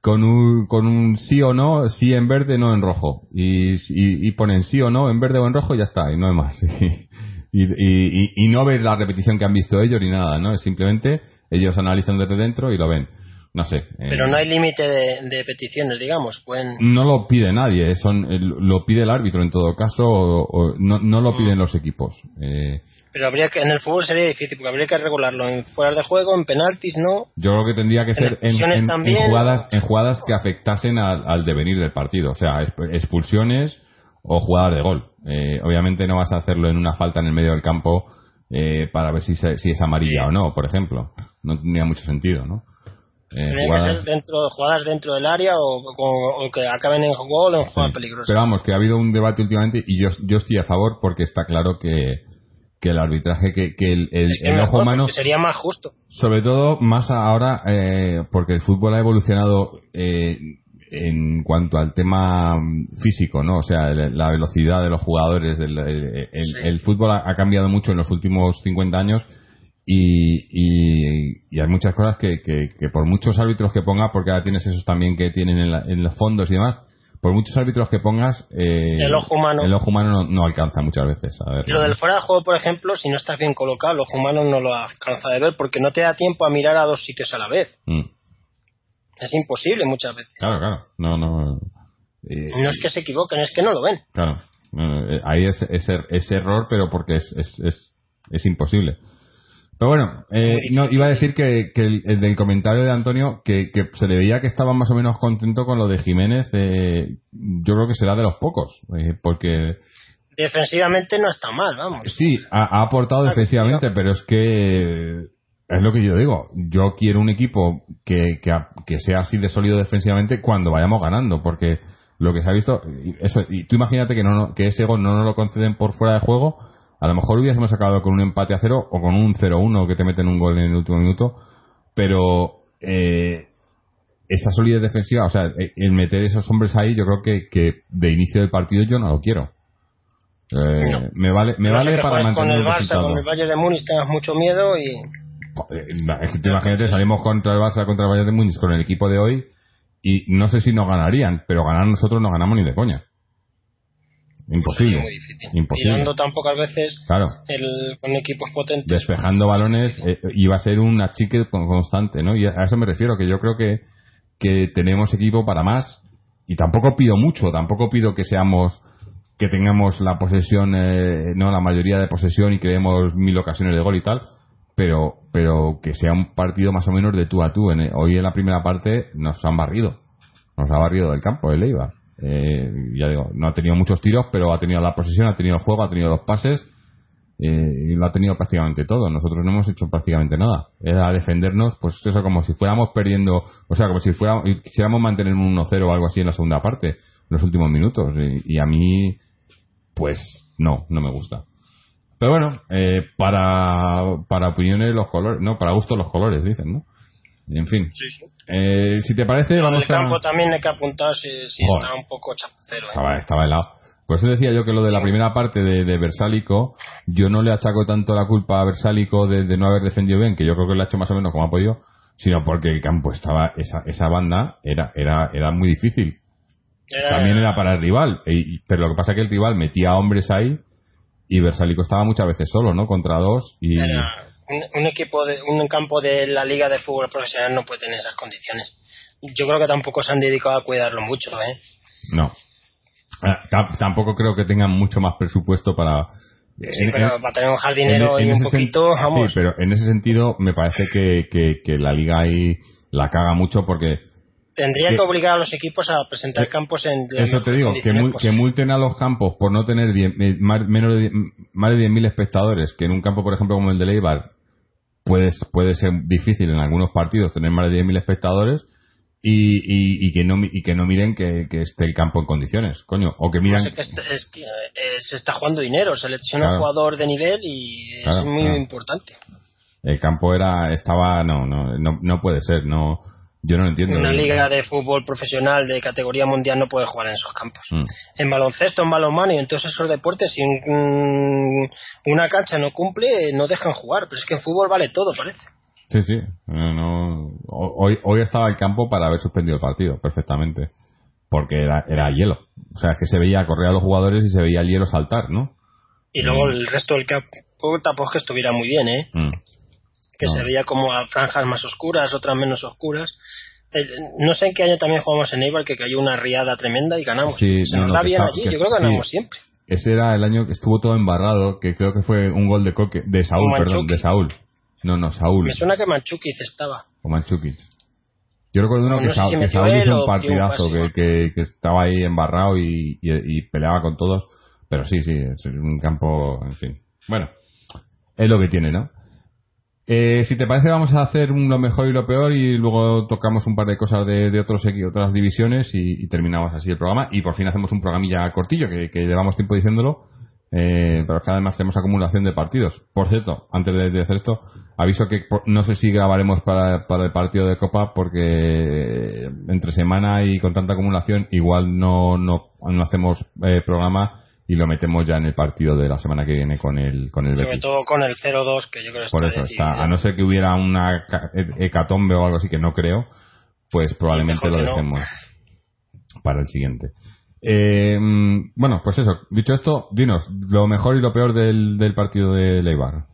con un, con un sí o no, sí en verde, no en rojo. Y, y, ponen sí o no en verde o en rojo y ya está, y no hay más. Y, y, y, no ves la repetición que han visto ellos ni nada, ¿no? Es simplemente ellos analizan desde dentro y lo ven. no sé. Pero no hay límite de, peticiones, digamos. Pueden... No lo pide nadie, son, lo pide el árbitro en todo caso, o, no, no, lo mm. piden los equipos. Eh, pero habría que, en el fútbol sería difícil, porque habría que regularlo en fuera de juego, en penaltis, ¿no? Yo creo que tendría que ser en, jugadas, en jugadas que afectasen al, devenir del partido. O sea, expulsiones o jugadas de gol. Eh, obviamente no vas a hacerlo en una falta en el medio del campo eh, para ver si, si es amarilla o no, por ejemplo. No tendría mucho sentido, ¿no? Eh, jugadas... que ser dentro, jugadas dentro del área o, que acaben en gol o en jugadas peligrosas. Pero vamos, que ha habido un debate últimamente y yo, yo estoy a favor porque está claro que, que el arbitraje, que, que el, el, ojo humano. Sería más justo. Sobre todo, más ahora, eh, porque el fútbol ha evolucionado eh, en cuanto al tema físico, ¿no? O sea, la velocidad de los jugadores. El, el, fútbol ha, cambiado mucho en los últimos 50 años. Y, y, hay muchas cosas que, que, que, por muchos árbitros que ponga, porque ahora tienes esos también que tienen en, en los fondos y demás, por muchos árbitros que pongas, eh, el ojo humano, el ojo humano no, alcanza muchas veces. A ver, lo del fuera de juego, por ejemplo, si no estás bien colocado, el ojo humano no lo alcanza de ver porque no te da tiempo a mirar a dos sitios a la vez. Mm. Es imposible muchas veces. Claro, claro. No, no. no es que se equivoquen, es que no lo ven. Claro. Eh, ahí es, es, error, pero porque es, es, es, es imposible. Pero bueno, eh, no, iba a decir que, el, del comentario de Antonio, que, se le veía que estaba más o menos contento con lo de Jiménez, eh, yo creo que será de los pocos, eh, porque... Defensivamente no está mal, vamos. Sí, ha, aportado defensivamente, pero es que es lo que yo digo. Yo quiero un equipo que, que, sea así de sólido defensivamente cuando vayamos ganando, porque lo que se ha visto, eso, y tú imagínate que, no, que ese gol no nos lo conceden por fuera de juego a lo mejor hubiésemos acabado con un empate a cero o con un 0-1 que te meten un gol en el último minuto, pero eh, esa solidez defensiva, o sea, eh, el meter esos hombres ahí, yo creo que, que de inicio del partido yo no lo quiero. Eh, me vale, me vale para mantener con el Barça, con el Bayern de Múnich tengas mucho miedo y imagínate, salimos contra el Barça, contra el Bayern de Múnich con el equipo de hoy y no sé si nos ganarían, pero ganar nosotros no ganamos ni de coña. Imposible. Muy difícil. Imposible. Tirando tan pocas veces claro. el, con equipos potentes. Despejando balones eh, iba a ser un achique constante, ¿no? Y a eso me refiero, que yo creo que, que tenemos equipo para más. Y tampoco pido mucho, tampoco pido que seamos que tengamos la posesión, eh, no la mayoría de posesión y creemos mil ocasiones de gol y tal, pero pero que sea un partido más o menos de tú a tú. En, hoy en la primera parte nos han barrido, nos ha barrido del campo el Eibar. Eh, ya digo, no ha tenido muchos tiros, pero ha tenido la posesión, ha tenido el juego, ha tenido los pases eh, y lo ha tenido prácticamente todo. Nosotros no hemos hecho prácticamente nada. Era defendernos, pues eso, como si fuéramos perdiendo, o sea, como si fuéramos, quisiéramos mantener un 1-0 o algo así en la segunda parte, en los últimos minutos. Y, a mí, pues no, no me gusta. Pero bueno, eh, para, para opiniones los colores, no, para gusto los colores, dicen, ¿no? En fin. Eh, si te parece, vamos el campo también hay que apuntar si, está un poco chapucero. ¿eh? Estaba, helado. Por eso decía yo que lo de la primera parte de, de Versálico, yo no le achaco tanto la culpa a Versálico de, no haber defendido bien, que yo creo que lo ha hecho más o menos como ha podido, sino porque el campo estaba, esa, esa banda era, era, era muy difícil. También era para el rival, pero lo que pasa es que el rival metía hombres ahí y Versálico estaba muchas veces solo, ¿no? Contra dos y un, equipo de un campo de la liga de fútbol profesional no puede tener esas condiciones. Yo creo que tampoco se han dedicado a cuidarlo mucho eh no. Ah, tampoco creo que tengan mucho más presupuesto para Sí, pero para tener un jardinero y un poquito, vamos. Sí, pero en ese sentido me parece que, que, la liga ahí la caga mucho porque tendría que, obligar a los equipos a presentar eh, campos en eso te digo que, que, multen a los campos por no tener eh, más, menos de, más de 10.000 espectadores que en un campo por ejemplo como el de Leibar puede, puede ser difícil en algunos partidos tener más de 10.000 espectadores y, y, que no y que no miren que, esté el campo en condiciones, coño, o que miran que eh, se está jugando dinero, selecciona jugador de nivel y es muy importante. El campo era estaba no no no, no puede ser, no yo no lo entiendo. Una liga de fútbol profesional de categoría mundial no puede jugar en esos campos. Mm. En baloncesto, en balonmano y en todos esos deportes, si una cancha no cumple, no dejan jugar. Pero es que en fútbol vale todo, parece. Sí, sí. hoy, hoy estaba el campo para haber suspendido el partido, perfectamente. Porque era, era hielo. O sea, es que se veía correr a los jugadores y se veía el hielo saltar, ¿no? Y luego el resto del campo tampoco es que estuviera muy bien, ¿eh? Mm que se veía como a franjas más oscuras, otras menos oscuras. no sé en qué año también jugamos en Eibar que cayó una riada tremenda y ganamos. Sí, se nos da bien allí, yo creo que ganamos siempre. Ese era el año que estuvo todo embarrado, que creo que fue un gol de Coque, de Saúl, perdón, de Saúl. No, no, Saúl. Me suena que Manchukic estaba. O Manchukic. Yo recuerdo uno que, Saúl, hizo un partidazo, que, que, estaba ahí embarrado y, y, peleaba con todos. Pero sí, sí, es un campo, en fin. Bueno, es lo que tiene, ¿no? Eh, si te parece, vamos a hacer lo mejor y lo peor y luego tocamos un par de cosas de, de otros, otras divisiones y, terminamos así el programa. Y por fin hacemos un programilla cortillo, que, que llevamos tiempo diciéndolo, eh, pero que además tenemos acumulación de partidos. Por cierto, antes de, hacer esto, aviso que no sé si grabaremos para, para, el partido de Copa porque entre semana y con tanta acumulación igual no, no, no hacemos eh, programa y lo metemos ya en el partido de la semana que viene con el con el Sobre todo con el 0-2 que yo creo que Por eso está, a no ser que hubiera una hecatombe o algo así que no creo, pues probablemente lo dejemos para el siguiente. Eh, bueno, pues eso, dicho esto, dinos lo mejor y lo peor del, del partido de Leibar.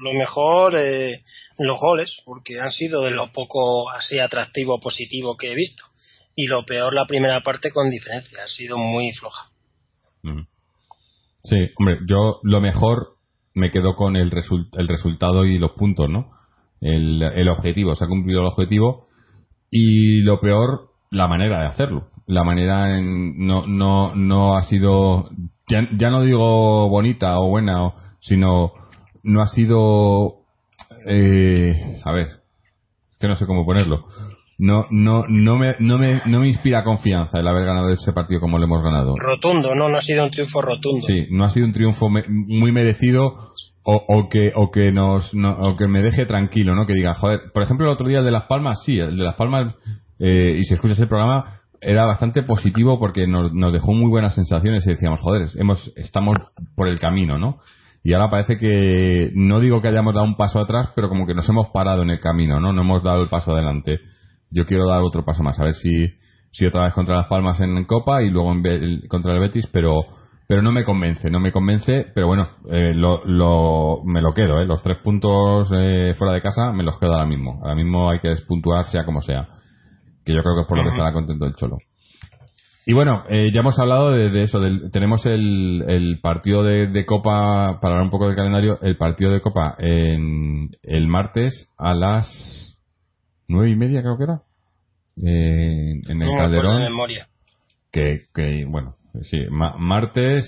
Lo mejor, eh, los goles, porque han sido de lo poco así atractivo, positivo que he visto. Y lo peor, la primera parte con diferencia, ha sido muy floja. Sí, hombre, yo lo mejor me quedo con el, el resultado y los puntos, ¿no? El, el objetivo, se ha cumplido el objetivo y lo peor, la manera de hacerlo. La manera no, no, no ha sido, ya, ya no digo bonita o buena, sino no ha sido, eh, a ver, que no sé cómo ponerlo no, no, no, me, no, me, no me inspira confianza el haber ganado ese partido como lo hemos ganado. Rotundo, no, no ha sido un triunfo rotundo. Sí, no ha sido un triunfo muy merecido o, o, que, o, que nos, o que me deje tranquilo, ¿no? Que diga, joder, por ejemplo, el otro día el de Las Palmas, sí, el de Las Palmas, eh, y si escuchas el programa, era bastante positivo porque nos, nos dejó muy buenas sensaciones y decíamos, joder, hemos, estamos por el camino, ¿no? Y ahora parece que, no digo que hayamos dado un paso atrás, pero como que nos hemos parado en el camino, ¿no? No hemos dado el paso adelante yo quiero dar otro paso más, a ver si, si otra vez contra las Palmas en Copa y luego en, contra el Betis, pero pero no me convence, no me convence, pero bueno, eh, lo, lo, me lo quedo, eh, los tres puntos eh, fuera de casa me los quedo ahora mismo. Ahora mismo hay que despuntuar sea como sea, que yo creo que es por lo que estará contento el Cholo. Y bueno, eh, ya hemos hablado de, eso, tenemos el, el partido de, de, Copa, para hablar un poco del calendario, el partido de Copa en el martes a las nueve y media creo que era en el Calderón. memoria. Que, que bueno sí martes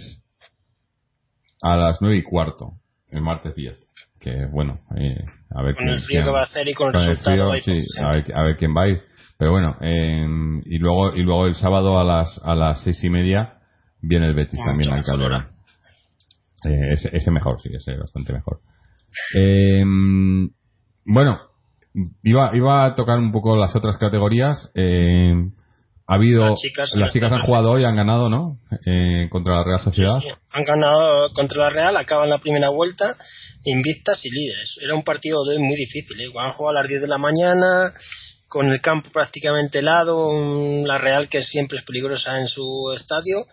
a las nueve y cuarto el martes 10 que bueno eh, a ver con el frío que va a hacer y con, el resultado sí, a, ver, a ver quién va a ir. Pero bueno y luego y luego el sábado a las a las seis y media viene el Betis también al Calderón. eh, ese, ese mejor sí ese bastante mejor. Eh, bueno Iba, iba a tocar un poco las otras categorías. Eh, ha habido. Las chicas, han jugado hoy, han ganado, ¿no? Eh, contra la Real Sociedad. Han ganado contra la Real, acaban la primera vuelta, invictas y líderes. Era un partido de hoy muy difícil. ¿eh? Han jugado a las 10 de la mañana, con el campo prácticamente helado, la Real que siempre es peligrosa en su estadio,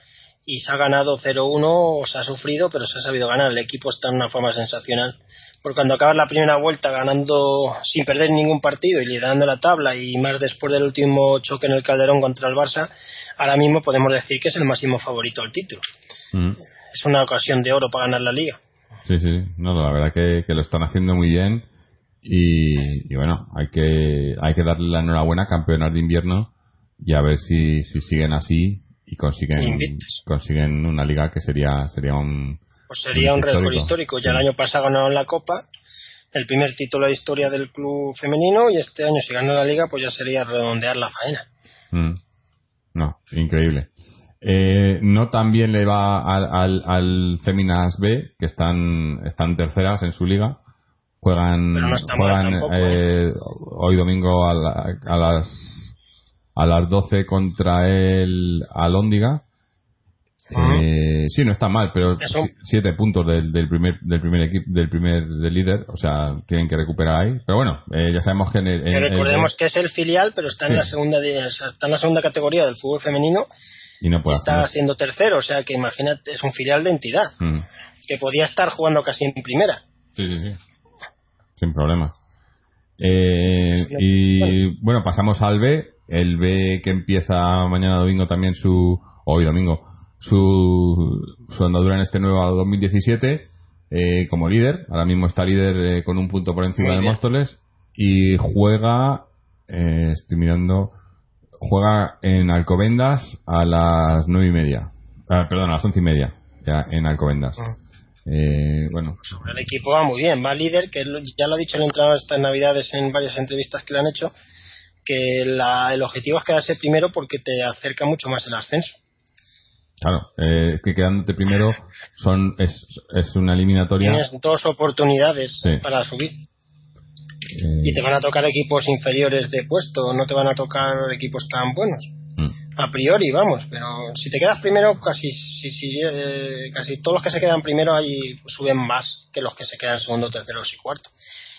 y se ha ganado 0-1, se ha sufrido, pero se ha sabido ganar. El equipo está en una forma sensacional porque cuando acabas la primera vuelta ganando sin perder ningún partido y liderando la tabla y más después del último choque en el Calderón contra el Barça, ahora mismo podemos decir que es el máximo favorito al título. Mm. Es una ocasión de oro para ganar la liga. Sí, sí, no, la verdad que, que lo están haciendo muy bien y, bueno, hay que, hay que darle la enhorabuena a campeonas de invierno y a ver si, si siguen así y consiguen, consiguen una liga que sería, sería un, pues sería un récord histórico. Ya el año pasado ganaron la Copa, el primer título de historia del club femenino, y este año si gana la Liga, pues ya sería redondear la faena. Mm. No, increíble. Eh, no también le va al, al, Feminas B, que están, están terceras en su liga. Juegan, juegan eh, ¿eh? hoy domingo a, a, las a las 12 contra el Alóndiga eh, sí, no está mal, pero siete puntos del, del primer del primer equipo del primer del líder, o sea, tienen que recuperar ahí. Pero bueno, eh, ya sabemos que recordemos que es el filial, pero está en la segunda está en la segunda categoría del fútbol femenino y no puede está siendo tercero, o sea que imagínate es un filial de entidad mm. que podía estar jugando casi en primera. Sí, sí, sí. sin problema. Eh, y bueno, pasamos al B, el B que empieza mañana domingo también su, hoy domingo, su, su andadura en este nuevo 2017 eh, como líder. Ahora mismo está líder eh, con un punto por encima de Móstoles y juega, eh, estoy mirando, juega en Alcobendas a las nueve y media. Ah, perdón, a las once y media, ya en Alcobendas. Ah. Eh, bueno. el equipo va muy bien, va líder, que ya lo ha dicho el entrenador estas navidades en varias entrevistas que le han hecho, que el objetivo es quedarse primero porque te acerca mucho más el ascenso. Claro, eh, es que quedándote primero son es, es una eliminatoria. Tienes dos oportunidades para subir. Eh, y te van a tocar equipos inferiores de puesto, no te van a tocar equipos tan buenos. Mm. A priori, vamos, pero si te quedas primero, casi si, si, eh, casi todos los que se quedan primero ahí suben más que los que se quedan segundo, tercero y cuarto.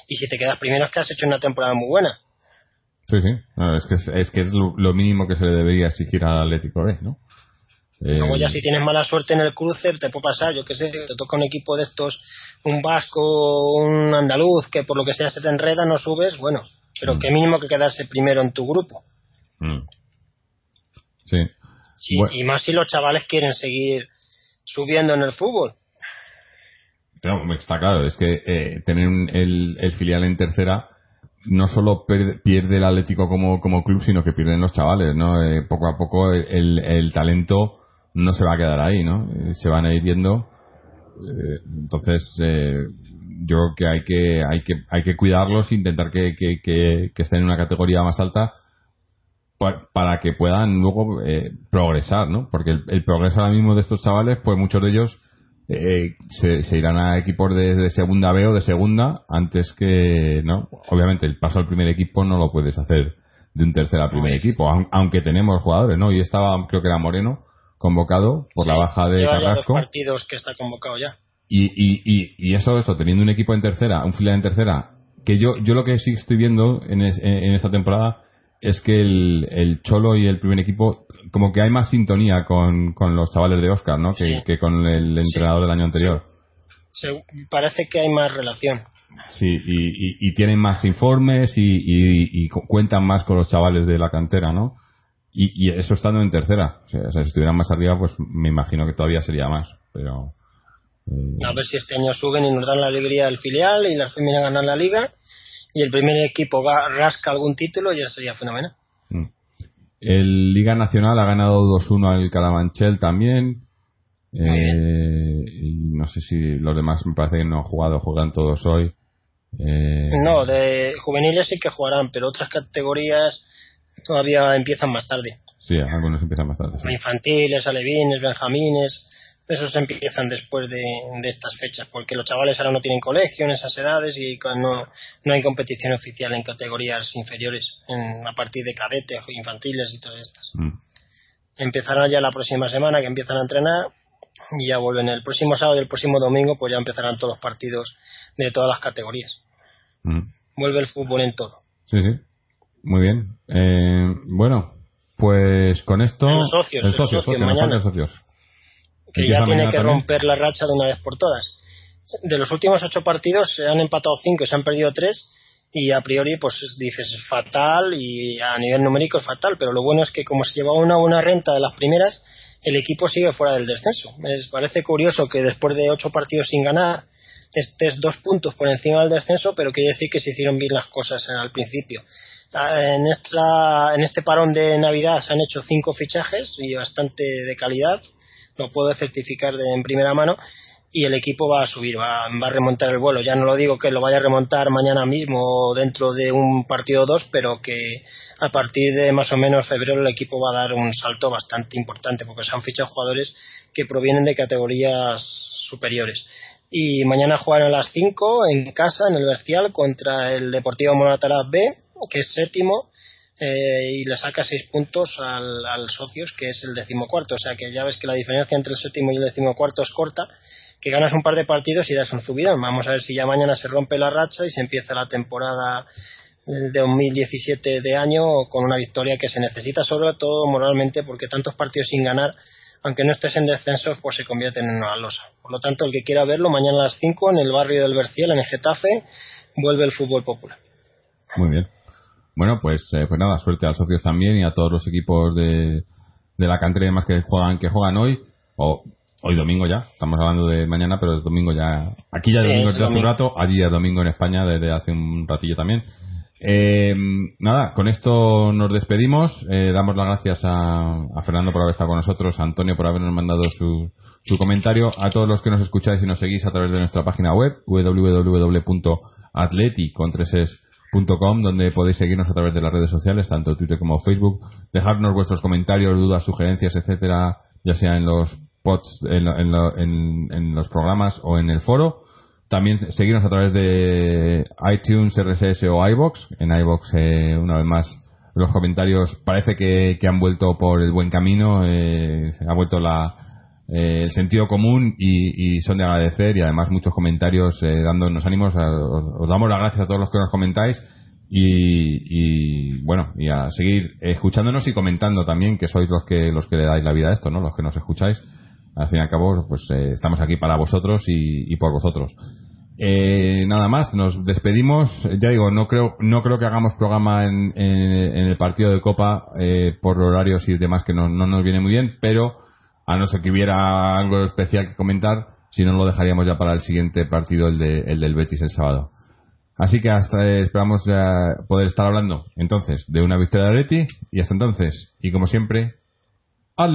Y si te quedas primero es que has hecho una temporada muy buena. Sí, sí, es que es, que es lo, mínimo que se le debería exigir al Atlético B, ¿no? Luego ya eh, si tienes mala suerte en el cruce te puede pasar, yo qué sé, te toca un equipo de estos, un vasco, un andaluz, que por lo que sea se te enreda, no subes, bueno, pero mm. qué mínimo que quedarse primero en tu grupo. Mm. Sí. Y más si los chavales quieren seguir subiendo en el fútbol. está claro, es que eh, tener el, filial en tercera no solo pierde el Atlético como, como club, sino que pierden los chavales, ¿no? Eh, poco a poco el, el talento no se va a quedar ahí, ¿no? Eh, se van a ir viendo. Eh, entonces, eh, yo creo que hay que hay que hay que cuidarlos, intentar que, que, que, estén en una categoría más alta para, que puedan luego progresar, ¿no? Porque el, progreso ahora mismo de estos chavales, pues muchos de ellos se, irán a equipos de, segunda B o de segunda antes que, ¿no? Obviamente el paso al primer equipo no lo puedes hacer de un tercer al primer equipo, aunque tenemos jugadores, ¿no? Y estaba, creo que era Moreno, convocado por la baja de Carrasco. partidos que está convocado ya. Y, y, y, eso, eso, teniendo un equipo en tercera, un filial en tercera, que yo, yo lo que sí estoy viendo en, en esta temporada es que el, el, Cholo y el primer equipo, como que hay más sintonía con, con los chavales de Oscar, ¿no? Que, que con el entrenador del año anterior. parece que hay más relación. Sí, y, y, tienen más informes y, cuentan más con los chavales de la cantera, ¿no? Y, eso estando en tercera. O sea, si estuvieran más arriba, pues me imagino que todavía sería más. Pero. Eh, a ver si este año suben y nos dan la alegría del filial y las a ganar la liga. Y el primer equipo va, rasca algún título y ya sería fenomenal. Mm. El Liga Nacional ha ganado 2-1 al Calamanchel también. Eh, y no sé si los demás me parece que no han jugado, juegan todos hoy. Eh, no, de juveniles sí que jugarán, pero otras categorías todavía empiezan más tarde. Sí, algunos empiezan más tarde. Infantiles, alevines, benjamines, esos empiezan después de, estas fechas, porque los chavales ahora no tienen colegio en esas edades y no, no hay competición oficial en categorías inferiores, en, a partir de cadetes, infantiles y todas estas. Mm. Empezarán ya la próxima semana que empiezan a entrenar y ya vuelven el próximo sábado y el próximo domingo, pues ya empezarán todos los partidos de todas las categorías. Mm. Vuelve el fútbol en todo. Sí, sí. Muy bien. Eh, bueno, pues con esto. Los socios, el socio, mañana, socios. Que ya tiene que romper la racha de una vez por todas. De los últimos ocho partidos se han empatado cinco y se han perdido tres. Y a priori, pues dices es fatal y a nivel numérico es fatal. Pero lo bueno es que, como se lleva una buena renta de las primeras, el equipo sigue fuera del descenso. Me parece curioso que después de ocho partidos sin ganar estés dos puntos por encima del descenso, pero quiere decir que se hicieron bien las cosas al principio en, esta, en este parón de Navidad se han hecho cinco fichajes y bastante de calidad, lo puedo certificar de, en primera mano, y el equipo va a subir, va, va, a remontar el vuelo. Ya no lo digo que lo vaya a remontar mañana mismo o dentro de un partido o dos, pero que a partir de más o menos febrero el equipo va a dar un salto bastante importante, porque se han fichado jugadores que provienen de categorías superiores. Y mañana juegan a las 5 en casa, en el Bercial, contra el Deportivo Monataraz B que es séptimo, eh, y le saca seis puntos al, Socios, que es el decimocuarto. O sea que ya ves que la diferencia entre el séptimo y el decimocuarto es corta, que ganas un par de partidos y das un subidón. Vamos a ver si ya mañana se rompe la racha y se empieza la temporada de 2017 de año con una victoria que se necesita sobre todo moralmente porque tantos partidos sin ganar aunque no estés en descenso, pues se convierten en una losa. Por lo tanto, el que quiera verlo, mañana a las 5 en el barrio del Berciel, en el Getafe, vuelve el fútbol popular. Muy bien. Bueno, pues, eh, pues nada, suerte a los socios también y a todos los equipos de, de la cantera y demás que juegan, que juegan hoy, o hoy domingo ya, estamos hablando de mañana, pero el domingo ya, aquí ya es domingo desde hace un rato, allí es domingo en España desde hace un ratillo también. Eh, nada, con esto nos despedimos. Eh, damos las gracias a, Fernando por haber estado con nosotros, a Antonio por habernos mandado su, su comentario, a todos los que nos escucháis y nos seguís a través de nuestra página web www.atleti.com donde podéis seguirnos a través de las redes sociales, tanto Twitter como Facebook, dejarnos vuestros comentarios, dudas, sugerencias, etcétera, ya sea en los pods, en, en los programas o en el foro también seguirnos a través de iTunes, RSS o iBox. En iBox, eh, una vez más, los comentarios parece que, han vuelto por el buen camino, eh, ha vuelto la, eh, el sentido común y, son de agradecer y además muchos comentarios dándonos ánimos. os, damos las gracias a todos los que nos comentáis y, bueno, y a seguir escuchándonos y comentando también que sois los que los que le dais la vida a esto, ¿no? Los que nos escucháis al fin y al cabo, pues eh, estamos aquí para vosotros y, por vosotros. Eh, nada más, nos despedimos. Ya digo, no creo, no creo que hagamos programa en, el partido de Copa eh, por horarios y demás que no, nos viene muy bien, pero a no ser que hubiera algo especial que comentar, si no lo dejaríamos ya para el siguiente partido, el, de, el del Betis el sábado. Así que hasta esperamos poder estar hablando entonces de una victoria de Leti y hasta entonces, y como siempre, Aleti.